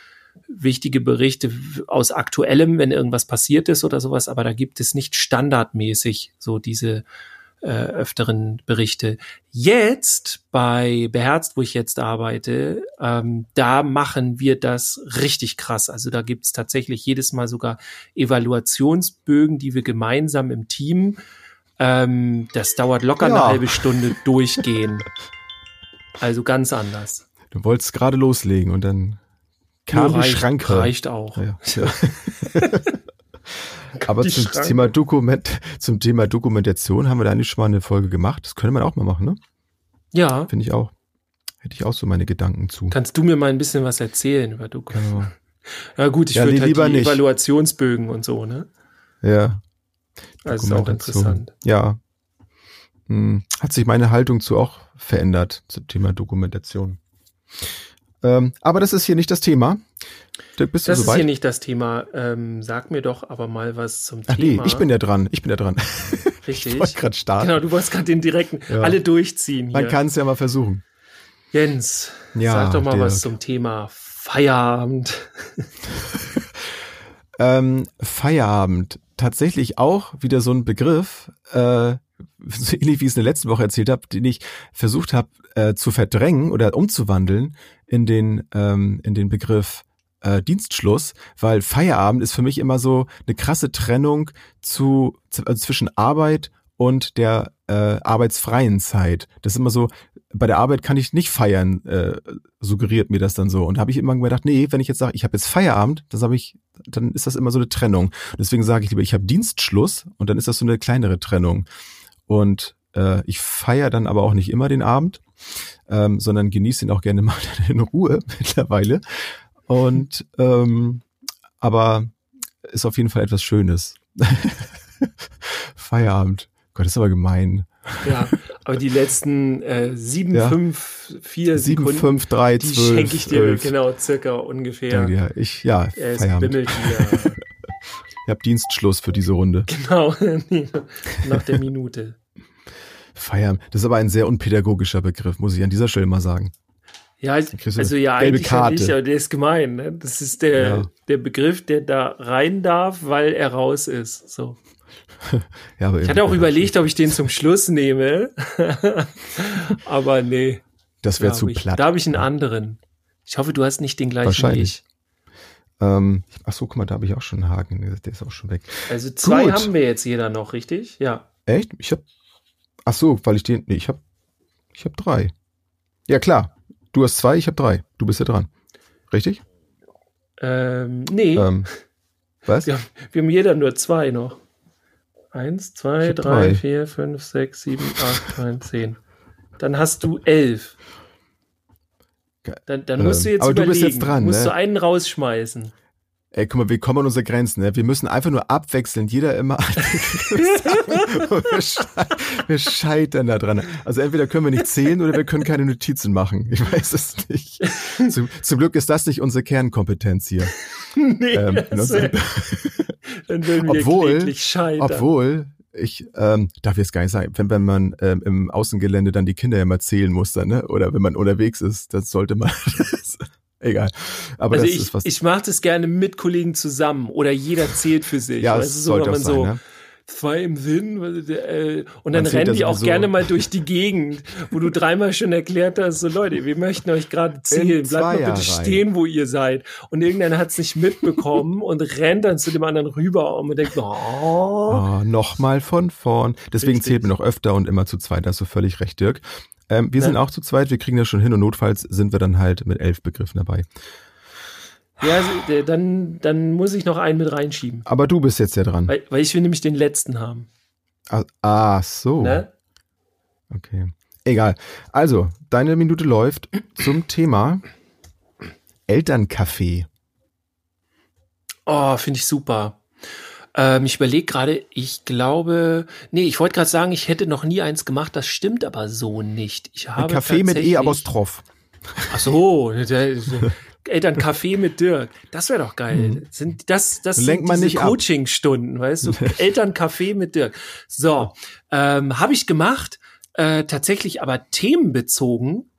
wichtige Berichte aus aktuellem, wenn irgendwas passiert ist oder sowas, aber da gibt es nicht standardmäßig so diese äh, öfteren Berichte. Jetzt bei Beherzt, wo ich jetzt arbeite, ähm, da machen wir das richtig krass. Also da gibt's tatsächlich jedes Mal sogar Evaluationsbögen, die wir gemeinsam im Team ähm, das dauert locker ja. eine halbe Stunde durchgehen. Also ganz anders. Du wolltest gerade loslegen und dann kam Nur die Schranke. Reicht auch. Ja, ja. <laughs> Aber zum Schranke. Thema Dokument, zum Thema Dokumentation haben wir da eigentlich schon mal eine Folge gemacht. Das könnte man auch mal machen, ne? Ja. Finde ich auch. Hätte ich auch so meine Gedanken zu. Kannst du mir mal ein bisschen was erzählen über Dokumentation? Genau. Ja gut, ich ja, würde halt die nicht. Evaluationsbögen und so, ne? Ja. Also ist auch interessant. Ja. Hm. Hat sich meine Haltung zu auch verändert zum Thema Dokumentation. Ähm, aber das ist hier nicht das Thema. Bist das ist hier nicht das Thema. Ähm, sag mir doch aber mal was zum Ach Thema. Nee, ich bin ja dran. Ich bin ja dran. <laughs> Richtig. ich wollte gerade starten. Genau, du wolltest gerade den direkten, ja. alle durchziehen. Hier. Man kann es ja mal versuchen. Jens, ja, sag doch mal Dirk. was zum Thema Feierabend. <laughs> ähm, Feierabend tatsächlich auch wieder so ein Begriff, äh, so ähnlich wie ich es in der letzten Woche erzählt habe, den ich versucht habe äh, zu verdrängen oder umzuwandeln in den ähm, in den Begriff äh, Dienstschluss, weil Feierabend ist für mich immer so eine krasse Trennung zu, also zwischen Arbeit und der äh, arbeitsfreien Zeit. Das ist immer so, bei der Arbeit kann ich nicht feiern, äh, suggeriert mir das dann so. Und habe ich immer gedacht, nee, wenn ich jetzt sage, ich habe jetzt Feierabend, das habe ich, dann ist das immer so eine Trennung. Deswegen sage ich lieber, ich habe Dienstschluss und dann ist das so eine kleinere Trennung. Und äh, ich feiere dann aber auch nicht immer den Abend, ähm, sondern genieße ihn auch gerne <laughs> mal in Ruhe mittlerweile. Und ähm, aber ist auf jeden Fall etwas Schönes. <laughs> Feierabend. Gott, das ist aber gemein. Ja, aber die letzten äh, sieben, ja. fünf, vier sieben, Sekunden, fünf, drei, die zwölf, schenke ich dir zwölf. genau circa ungefähr. Ja, ich, ja, es Feierabend. bimmelt hier. <laughs> ich habe Dienstschluss für diese Runde. Genau, <laughs> nach der Minute. Feierabend. Das ist aber ein sehr unpädagogischer Begriff, muss ich an dieser Stelle mal sagen. Ja, also ja, eigentlich Karte. nicht, aber der ist gemein. Ne? Das ist der, ja. der Begriff, der da rein darf, weil er raus ist. So. <laughs> ja, aber ich hatte auch überlegt, ob ich den zum Schluss nehme. <laughs> aber nee. Das wäre zu ich, platt. Da habe ich einen anderen. Ich hoffe, du hast nicht den gleichen Wahrscheinlich. Ähm, ach so, guck mal, da habe ich auch schon einen Haken. Der ist auch schon weg. Also zwei Gut. haben wir jetzt jeder noch, richtig? Ja. Echt? Ich habe. Ach so, weil ich den. Nee, ich habe. Ich habe drei. Ja klar. Du hast zwei, ich habe drei. Du bist ja dran. Richtig? Ähm, nee. Ähm, was? Wir, haben, wir haben jeder nur zwei noch. Eins, zwei, hab drei, drei. vier, fünf, sechs, sieben, acht, neun, zehn. Dann hast du elf. Ge- Dann, dann musst du Ähm, jetzt aber du überlegen. bist jetzt dran, musst ne? du einen rausschmeißen. Ey, guck mal, wir kommen an unsere Grenzen. Ne? Wir müssen einfach nur abwechselnd, jeder immer. <laughs> wir, schei wir scheitern da dran. Also entweder können wir nicht zählen oder wir können keine Notizen machen. Ich weiß es nicht. Zum, zum Glück ist das nicht unsere Kernkompetenz hier. <laughs> nee, Ähm, das wär, <laughs> dann würden wir Obwohl- scheitern. Obwohl, ich ähm, darf jetzt gar nicht sagen, wenn, wenn man ähm, im Außengelände dann die Kinder ja mal zählen muss, dann, ne? oder wenn man unterwegs ist, dann sollte man. <laughs> egal. Aber also das ich, ist was. ich mache das gerne mit Kollegen zusammen oder jeder zählt für sich. ja, so, sollte wenn auch sein. so ne? Zwei im Sinn äh, und dann rennen die auch sowieso. gerne mal durch die Gegend, wo du dreimal schon erklärt hast, so Leute, wir möchten euch gerade zählen, bleibt mal bitte Zweierreihen. stehen, wo ihr seid. Und irgendeiner hat es nicht mitbekommen <laughs> und rennt dann zu dem anderen rüber und man denkt, oh, Oh, Nochmal von vorn. Deswegen Richtig. zählt man noch öfter und immer zu zweit. Da hast du völlig recht, Dirk. Ähm, wir Ja. sind auch zu zweit, wir kriegen das schon hin und notfalls sind wir dann halt mit elf Begriffen dabei. Ja, dann, dann muss ich noch einen mit reinschieben. Aber du bist jetzt ja dran. Weil, weil ich will nämlich den letzten haben. Ah, ah so. Ne? Okay. Egal. Also, deine Minute läuft zum Thema Elterncafé. Oh, finde ich super. Ähm, ich überlege gerade, ich glaube, nee, ich wollte gerade sagen, ich hätte noch nie eins gemacht, das stimmt aber so nicht. Ich Ein habe Café mit tatsächlich- E apostroph. Ach so, der, der, Eltern Kaffee mit Dirk. Das wäre doch geil. Sind das das Mhm. Lenkt sind diese. Coaching-Stunden, weißt du? <laughs> Eltern Kaffee mit Dirk. So, ähm, habe ich gemacht, äh, tatsächlich aber themenbezogen.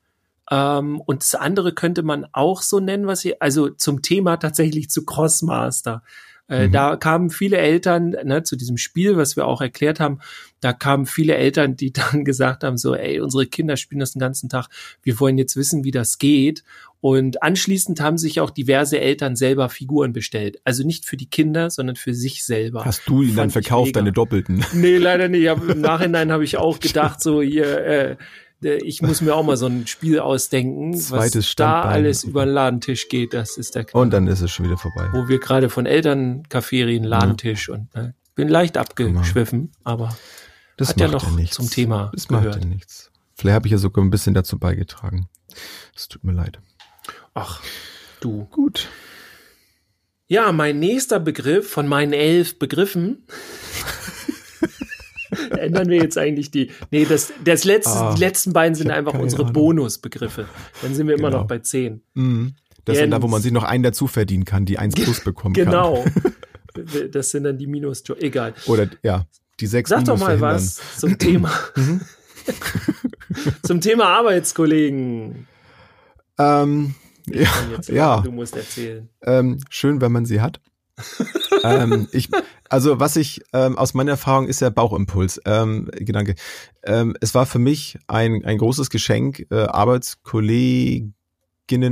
Ähm, und das andere könnte man auch so nennen, was ihr, also zum Thema tatsächlich zu Crossmaster. Äh, Mhm. Da kamen viele Eltern ne, zu diesem Spiel, was wir auch erklärt haben. Da kamen viele Eltern, die <laughs> dann gesagt haben: so, ey, unsere Kinder spielen das den ganzen Tag. Wir wollen jetzt wissen, wie das geht. Und anschließend haben sich auch diverse Eltern selber Figuren bestellt. Also nicht für die Kinder, sondern für sich selber. Hast du ihn dann verkauft, mega. deine Doppelten? Nee, leider nicht. Im Nachhinein habe ich auch gedacht, so hier, äh, ich muss mir auch mal so ein Spiel ausdenken, was Zweites da Standbein. alles über den Ladentisch geht. Das ist der Und dann ist es schon wieder vorbei. wo wir gerade von Elterncafé reden, Ladentisch und äh, bin leicht abgeschwiffen, aber Das hat ja macht noch nichts. zum Thema Das macht gehört. ja nichts. Vielleicht habe ich ja sogar ein bisschen dazu beigetragen. Es tut mir leid. ach du. Gut. Ja, mein nächster Begriff von meinen elf Begriffen. <laughs> Ändern wir jetzt eigentlich die. Nee, das, das letzte, Ah, die letzten beiden sind einfach unsere Ahnung. Bonusbegriffe. Dann sind wir immer Genau. noch bei zehn. Mhm. Das sind da, wo man Jens. sich noch einen dazu verdienen kann, die eins <laughs> plus bekommen Genau. <laughs> Das sind dann die Minus. Egal. kann. Oder ja, die sechs Sag doch mal verhindern. was zum Thema. <laughs> Mhm. zum Thema Arbeitskollegen. Ähm, ja, ja. Du musst erzählen. ähm, schön, wenn man sie hat. Ähm, ich, also was ich ähm, aus meiner Erfahrung ist der Bauchimpuls. Ähm, Gedanke. Ähm, es war für mich ein, ein großes Geschenk, äh, Arbeitskolleginnen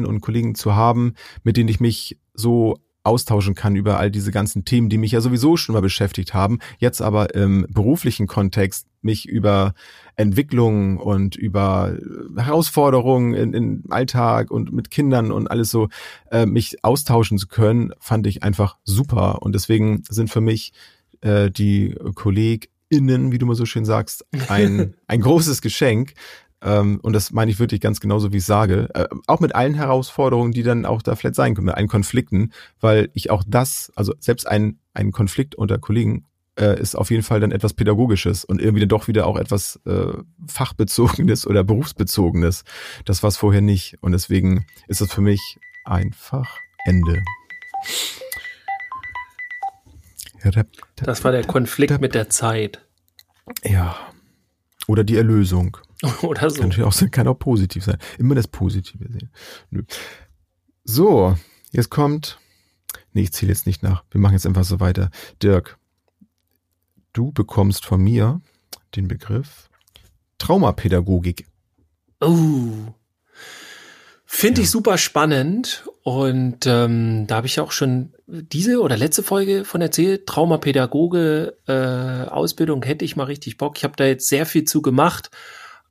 und Kollegen zu haben, mit denen ich mich so austauschen kann über all diese ganzen Themen, die mich ja sowieso schon mal beschäftigt haben, jetzt aber im beruflichen Kontext mich über Entwicklung und über äh, Herausforderungen in, im Alltag und mit Kindern und alles so äh, mich austauschen zu können, fand ich einfach super. Und deswegen sind für mich äh, die KollegInnen, wie du mal so schön sagst, ein, <laughs> ein großes Geschenk. Ähm, und das meine ich wirklich ganz genauso, wie ich sage. Äh, auch mit allen Herausforderungen, die dann auch da vielleicht sein können, mit allen Konflikten, weil ich auch das, also selbst ein, ein Konflikt unter Kollegen äh, ist auf jeden Fall dann etwas Pädagogisches und irgendwie dann doch wieder auch etwas äh, Fachbezogenes oder Berufsbezogenes. Das war es vorher nicht. Und deswegen ist es für mich einfach Ende. Das war der Konflikt mit der Zeit. Ja. Oder die Erlösung. <laughs> Oder so. Kann natürlich auch sein, kann auch positiv sein. Immer das Positive sehen. Nö. So, jetzt kommt. Nee, ich zähle jetzt nicht nach. Wir machen jetzt einfach so weiter. Dirk, du bekommst von mir den Begriff Traumapädagogik. Oh. Finde ich super spannend und ähm, da habe ich auch schon diese oder letzte Folge von erzählt. Traumapädagoge äh, Ausbildung hätte ich mal richtig Bock. Ich habe da jetzt sehr viel zu gemacht.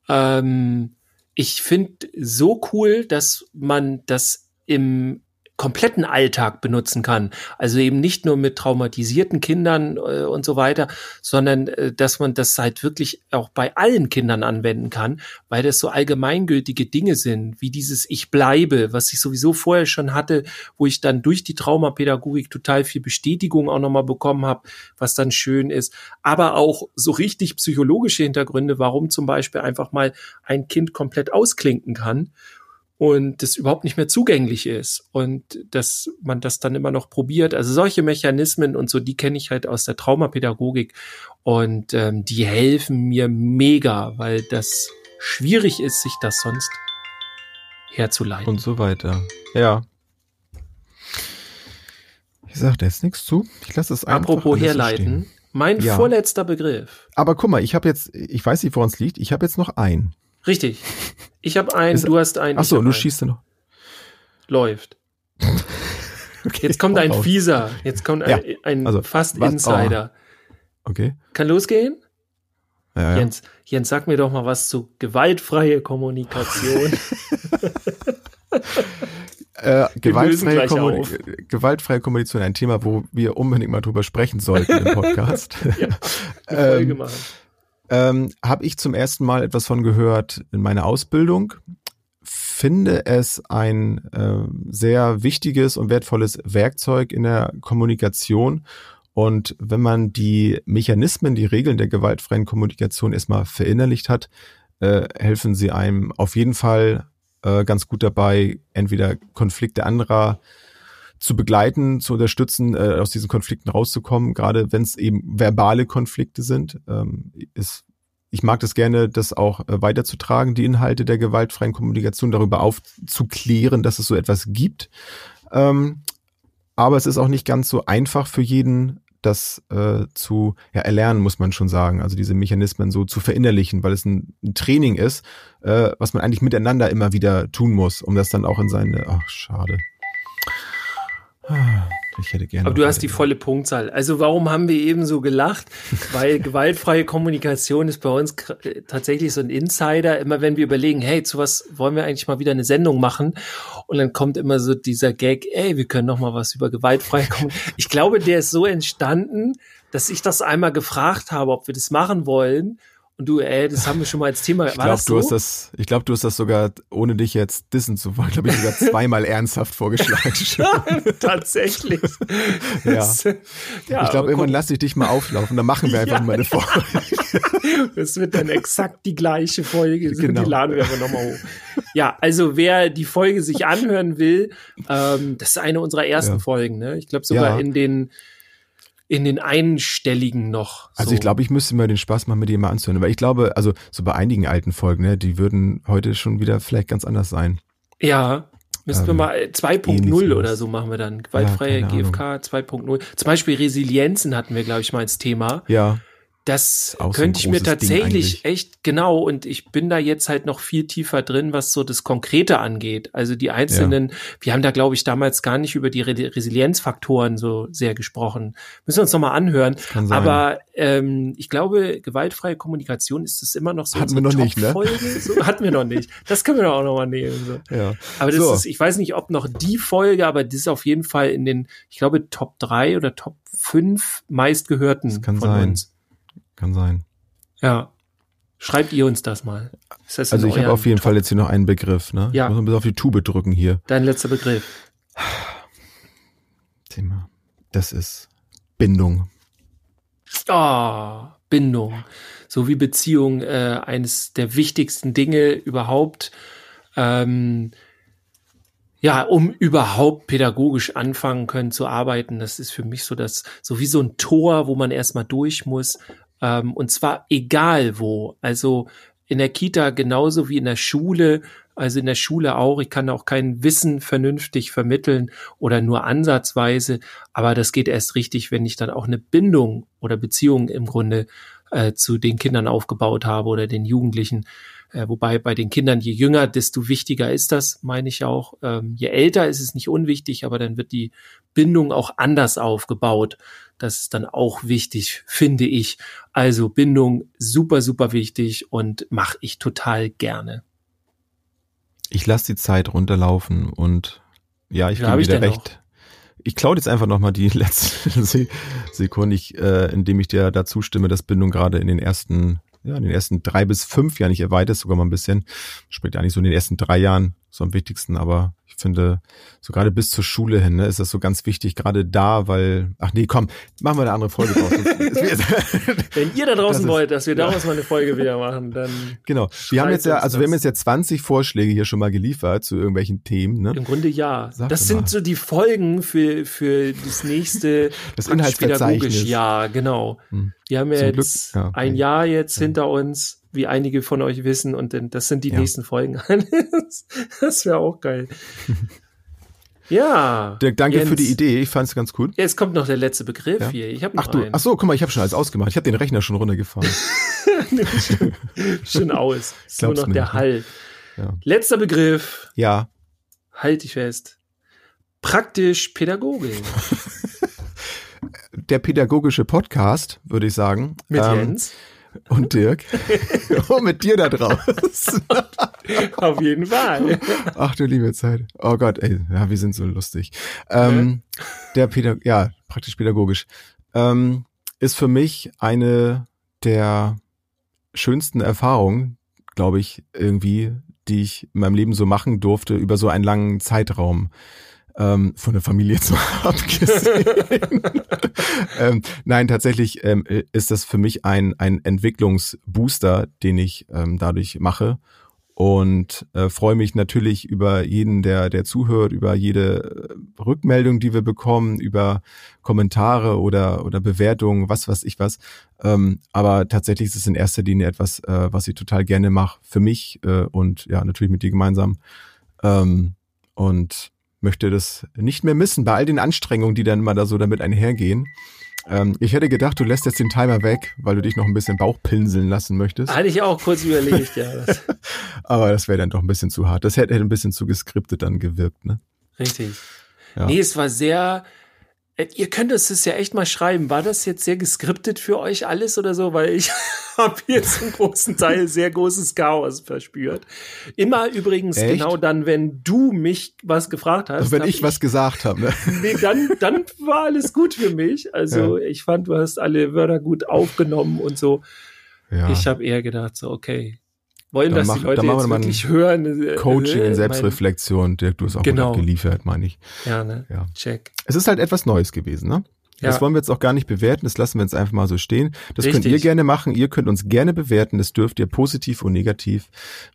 Ähm, ich finde so cool, dass man das im kompletten Alltag benutzen kann. Also eben nicht nur mit traumatisierten Kindern äh, und so weiter, sondern äh, dass man das halt wirklich auch bei allen Kindern anwenden kann, weil das so allgemeingültige Dinge sind, wie dieses Ich bleibe, was ich sowieso vorher schon hatte, wo ich dann durch die Traumapädagogik total viel Bestätigung auch nochmal bekommen habe, was dann schön ist. Aber auch so richtig psychologische Hintergründe, warum zum Beispiel einfach mal ein Kind komplett ausklinken kann und das überhaupt nicht mehr zugänglich ist und dass man das dann immer noch probiert. Also solche Mechanismen und so, die kenne ich halt aus der Traumapädagogik und ähm, die helfen mir mega, weil das schwierig ist, sich das sonst herzuleiten. Und so weiter. Ja. Ich sag da jetzt nichts zu. Ich lasse es einfach Apropos herleiten, so mein Ja. vorletzter Begriff. Aber guck mal, ich habe jetzt, ich weiß nicht, woran es liegt. Ich habe jetzt noch einen. Richtig. Ich habe einen, Ist- du hast einen. Ach ich so, hab du einen. schießt noch. Läuft. <laughs> Okay, Jetzt kommt ein. Fieser. Jetzt kommt ein, Ja, ein also, fast was- Insider. Okay. Kann losgehen? Ja, ja. Jens, Jens, sag mir doch mal was zu gewaltfreie Kommunikation. <laughs> Äh, gewaltfreie, Kommuni auf. gewaltfreie Kommunikation, ein Thema, wo wir unbedingt mal drüber sprechen sollten im Podcast. <laughs> ja, eine Folge ähm, machen. Ähm, Habe ich zum ersten Mal etwas von gehört in meiner Ausbildung. Finde es ein äh, sehr wichtiges und wertvolles Werkzeug in der Kommunikation. Und wenn man die Mechanismen, die Regeln der gewaltfreien Kommunikation erstmal verinnerlicht hat, äh, helfen sie einem auf jeden Fall äh, ganz gut dabei, entweder Konflikte anderer zu begleiten, zu unterstützen, äh, aus diesen Konflikten rauszukommen, gerade wenn es eben verbale Konflikte sind. Ähm, ist, ich mag das gerne, das auch äh, weiterzutragen, die Inhalte der gewaltfreien Kommunikation, darüber aufzuklären, dass es so etwas gibt. Ähm, aber es ist auch nicht ganz so einfach für jeden, das äh, zu ja, erlernen, muss man schon sagen. Also diese Mechanismen so zu verinnerlichen, weil es ein, ein Training ist, äh, was man eigentlich miteinander immer wieder tun muss, um das dann auch in seine. Ach, schade. Ich hätte gerne. Aber du hast die volle Punktzahl. Also warum haben wir eben so gelacht? Weil <laughs> gewaltfreie Kommunikation ist bei uns äh, tatsächlich so ein Insider. Immer wenn wir überlegen, hey, zu was wollen wir eigentlich mal wieder eine Sendung machen? Und dann kommt immer so dieser Gag, ey, wir können noch mal was über gewaltfreie <laughs> Kommunikation. Ich glaube, der ist so entstanden, dass ich das einmal gefragt habe, ob wir das machen wollen. Und du, ey, das haben wir schon mal als Thema. Ich glaube, das du so? hast das, ich glaube, du hast das sogar, ohne dich jetzt dissen zu wollen, glaube ich, sogar <laughs> zweimal ernsthaft vorgeschlagen. <laughs> Tatsächlich. Ja. Das- ja, ich glaube, irgendwann lasse ich dich mal auflaufen, dann machen wir einfach Ja. mal eine Folge. Es wird dann exakt die gleiche Folge. So, Genau. Die laden wir aber nochmal hoch. Ja, also wer die Folge sich anhören will, ähm, das ist eine unserer ersten Ja. Folgen. Ne? Ich glaube sogar in den in den einstelligen noch. Also so. ich glaube, ich müsste mir den Spaß machen, mit dir mal anzuhören. Weil ich glaube, also so bei einigen alten Folgen, ne, die würden heute schon wieder vielleicht ganz anders sein. Ja, müssten wir Ähm, mal äh, 2.0 ähnliches. oder so machen wir dann. Gewaltfreie Ahnung. GFK 2.0. Zum Beispiel Resilienzen hatten wir, glaube ich, mal als Thema. Ja, Das könnte ich mir tatsächlich echt genau und ich bin da jetzt halt noch viel tiefer drin, was so das Konkrete angeht. Also die einzelnen, wir haben da glaube ich damals gar nicht über die Re Resilienzfaktoren so sehr gesprochen. Müssen wir uns nochmal anhören. Aber ähm, ich glaube, gewaltfreie Kommunikation ist es immer noch so. Hatten wir noch nicht, ne? <laughs> So, hatten wir noch nicht. Das können wir doch auch nochmal nehmen. So. ja. Aber das So. ist, ich weiß nicht, ob noch die Folge, aber das ist auf jeden Fall in den, ich glaube, Top 3 oder Top 5 meistgehörten Das kann von sein. uns. Kann sein. Ja. Schreibt ihr uns das mal. Das Also ich habe auf jeden Top- Fall jetzt hier noch einen Begriff, ne? Ja. Ich muss ein bisschen auf die Tube drücken hier. Dein letzter Begriff. Thema. Das ist Bindung. Ah, Bindung. So wie Beziehung äh, eines der wichtigsten Dinge überhaupt. Ähm, ja, um überhaupt pädagogisch anfangen können zu arbeiten. Das ist für mich so das, so wie so ein Tor, wo man erstmal durch muss. Ähm, und zwar egal wo. Also in der Kita genauso wie in der Schule. Also in der Schule auch. Ich kann auch kein Wissen vernünftig vermitteln oder nur ansatzweise. Aber das geht erst richtig, wenn ich dann auch eine Bindung oder Beziehung im Grunde äh, zu den Kindern aufgebaut habe oder den Jugendlichen. Äh, wobei bei den Kindern, je jünger, desto wichtiger ist das, meine ich auch. Ähm, je älter ist es nicht unwichtig, aber dann wird die Bindung auch anders aufgebaut. Das ist dann auch wichtig, finde ich. Also Bindung super, super wichtig und mache ich total gerne. Ich lasse die Zeit runterlaufen und Ja, ich Wie gebe denn recht. Ich klaue jetzt einfach nochmal die <laughs> letzte Se- Sekunde, ich, äh, indem ich dir dazu stimme, dass Bindung gerade in den ersten, ja, in den ersten drei bis fünf Jahren, ich erweitere es sogar mal ein bisschen, spricht eigentlich so in den ersten drei Jahren so am wichtigsten, aber ich finde, so gerade bis zur Schule hin, ne, ist das so ganz wichtig, gerade da, weil, ach nee, komm, machen wir eine andere Folge draus. <laughs> Wenn ihr da draußen Das ist- wollt, dass wir daraus mal eine Folge wieder machen, dann genau. Wir haben jetzt ja, also wir haben jetzt ja 20 Vorschläge hier schon mal geliefert zu irgendwelchen Themen, ne? im Grunde ja. Sag das sind mal. so die Folgen für, für das nächste <laughs> Das Inhaltsverzeichnis. Jahr, genau. Hm. Wir haben ja Zum Glück- jetzt ja, okay. ein Jahr jetzt hinter uns, wie einige von euch wissen, und dann, das sind die Ja. nächsten Folgen. <laughs> das wäre auch geil. <laughs> ja. Dirk, danke Jens, für die Idee, ich fand es ganz gut. Jetzt kommt noch der letzte Begriff Ja. hier. Ich habe noch Ach du, einen. ach so, guck mal, ich habe schon alles ausgemacht. Ich habe den Rechner schon runtergefahren. <laughs> Schon aus. Ist nur noch mir der nicht, ne? Hall. Ja. Letzter Begriff. ja, Halt dich fest. Praktisch Pädagogin. der pädagogische Podcast, würde ich sagen. Mit Ähm, Jens. Und Dirk. <laughs> oh, mit dir da draus. <laughs> Auf jeden Fall. Ach du liebe Zeit. Oh Gott, ey, ja, wir sind so lustig. Ähm, Der Pädag ja, praktisch pädagogisch. Ähm, ist für mich eine der schönsten Erfahrungen, glaube ich, irgendwie, die ich in meinem Leben so machen durfte, über so einen langen Zeitraum. Ähm, von der Familie <laughs> zu abgesehen. <laughs> ähm, nein, tatsächlich ähm, ist das für mich ein, ein Entwicklungsbooster, den ich ähm, dadurch mache und äh, freue mich natürlich über jeden, der, der zuhört, über jede äh, Rückmeldung, die wir bekommen, über Kommentare oder, oder Bewertungen, was weiß ich was. Ähm, aber tatsächlich ist es in erster Linie etwas, äh, was ich total gerne mache für mich äh, und ja, natürlich mit dir gemeinsam. Ähm, und möchte das nicht mehr missen bei all den Anstrengungen, die dann mal da so damit einhergehen. Ähm, ich hätte gedacht, du lässt jetzt den Timer weg, weil du dich noch ein bisschen Bauch pinseln lassen möchtest. Hatte ich auch kurz überlegt, ja. Das, <laughs> Aber das wäre dann doch ein bisschen zu hart. Das hätte, hätte ein bisschen zu geskriptet dann gewirkt, ne? richtig. Ja. Nee, es war sehr. Äh, Ihr könnt es ja echt mal schreiben. War das jetzt sehr geskriptet für euch alles oder so? Weil ich <laughs> habe jetzt einen großen Teil sehr großes Chaos verspürt. Immer übrigens Echt? genau dann, wenn du mich was gefragt hast. Also wenn hab ich was gesagt habe, ne? <laughs> Nee, dann, dann war alles gut für mich. Also ich fand, du hast alle Wörter gut aufgenommen und so. Ja. Ich habe eher gedacht, so, okay. Wollen Dann das mach- die Leute dann machen wir jetzt wirklich hören? Äh, Coaching äh, in mein- Selbstreflexion, Dirk, du hast auch Genau. gut abgeliefert, meine ich. Ja, ne? Ja. Check. Es ist halt etwas Neues gewesen, ne? Das Ja. wollen wir jetzt auch gar nicht bewerten, das lassen wir jetzt einfach mal so stehen. Das könnt Richtig. ihr gerne machen, ihr könnt uns gerne bewerten, das dürft ihr positiv und negativ.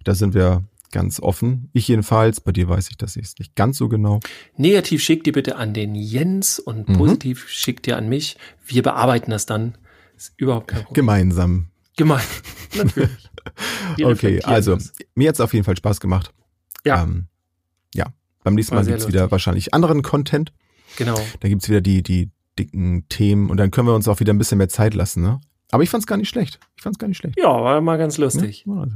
Da sind wir ganz offen. Ich jedenfalls, bei dir weiß ich das jetzt nicht ganz so genau. Negativ schickt ihr bitte an den Jens und Mhm. positiv schickt ihr an mich. Wir bearbeiten das dann. Ist überhaupt kein Problem. Gemeinsam. Gemein. <laughs> Natürlich. Wir Okay, also das. mir hat's auf jeden Fall Spaß gemacht. Ja, Ähm, ja. Beim nächsten Mal gibt's wieder lustig. wahrscheinlich anderen Content. genau. Da gibt's wieder die, die dicken Themen und dann können wir uns auch wieder ein bisschen mehr Zeit lassen, ne? Aber ich fand's gar nicht schlecht. Ich fand's gar nicht schlecht. Ja, war mal ganz lustig. Ja, also.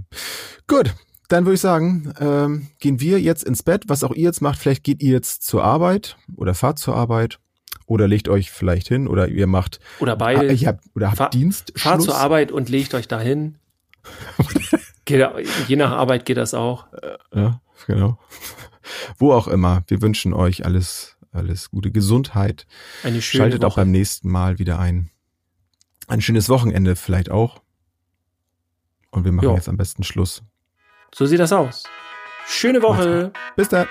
Gut, dann würde ich sagen, ähm, gehen wir jetzt ins Bett. Was auch ihr jetzt macht, vielleicht geht ihr jetzt zur Arbeit oder fahrt zur Arbeit oder legt euch vielleicht hin oder ihr macht Oder beide. Ah, ihr habt, oder habt Fahr- Dienst. Fahrt zur Arbeit und legt euch dahin. <laughs> Je nach Arbeit geht das auch. Ja, genau. Wo auch immer. Wir wünschen euch alles, alles gute Gesundheit. Eine schöne Schaltet auch Woche. beim nächsten Mal wieder ein. Ein schönes Wochenende vielleicht auch. Und wir machen Ja. jetzt am besten Schluss. So sieht das aus. Schöne Woche. Bis dann.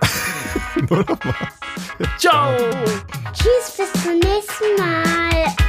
<laughs> Ciao. Tschüss, bis zum nächsten Mal.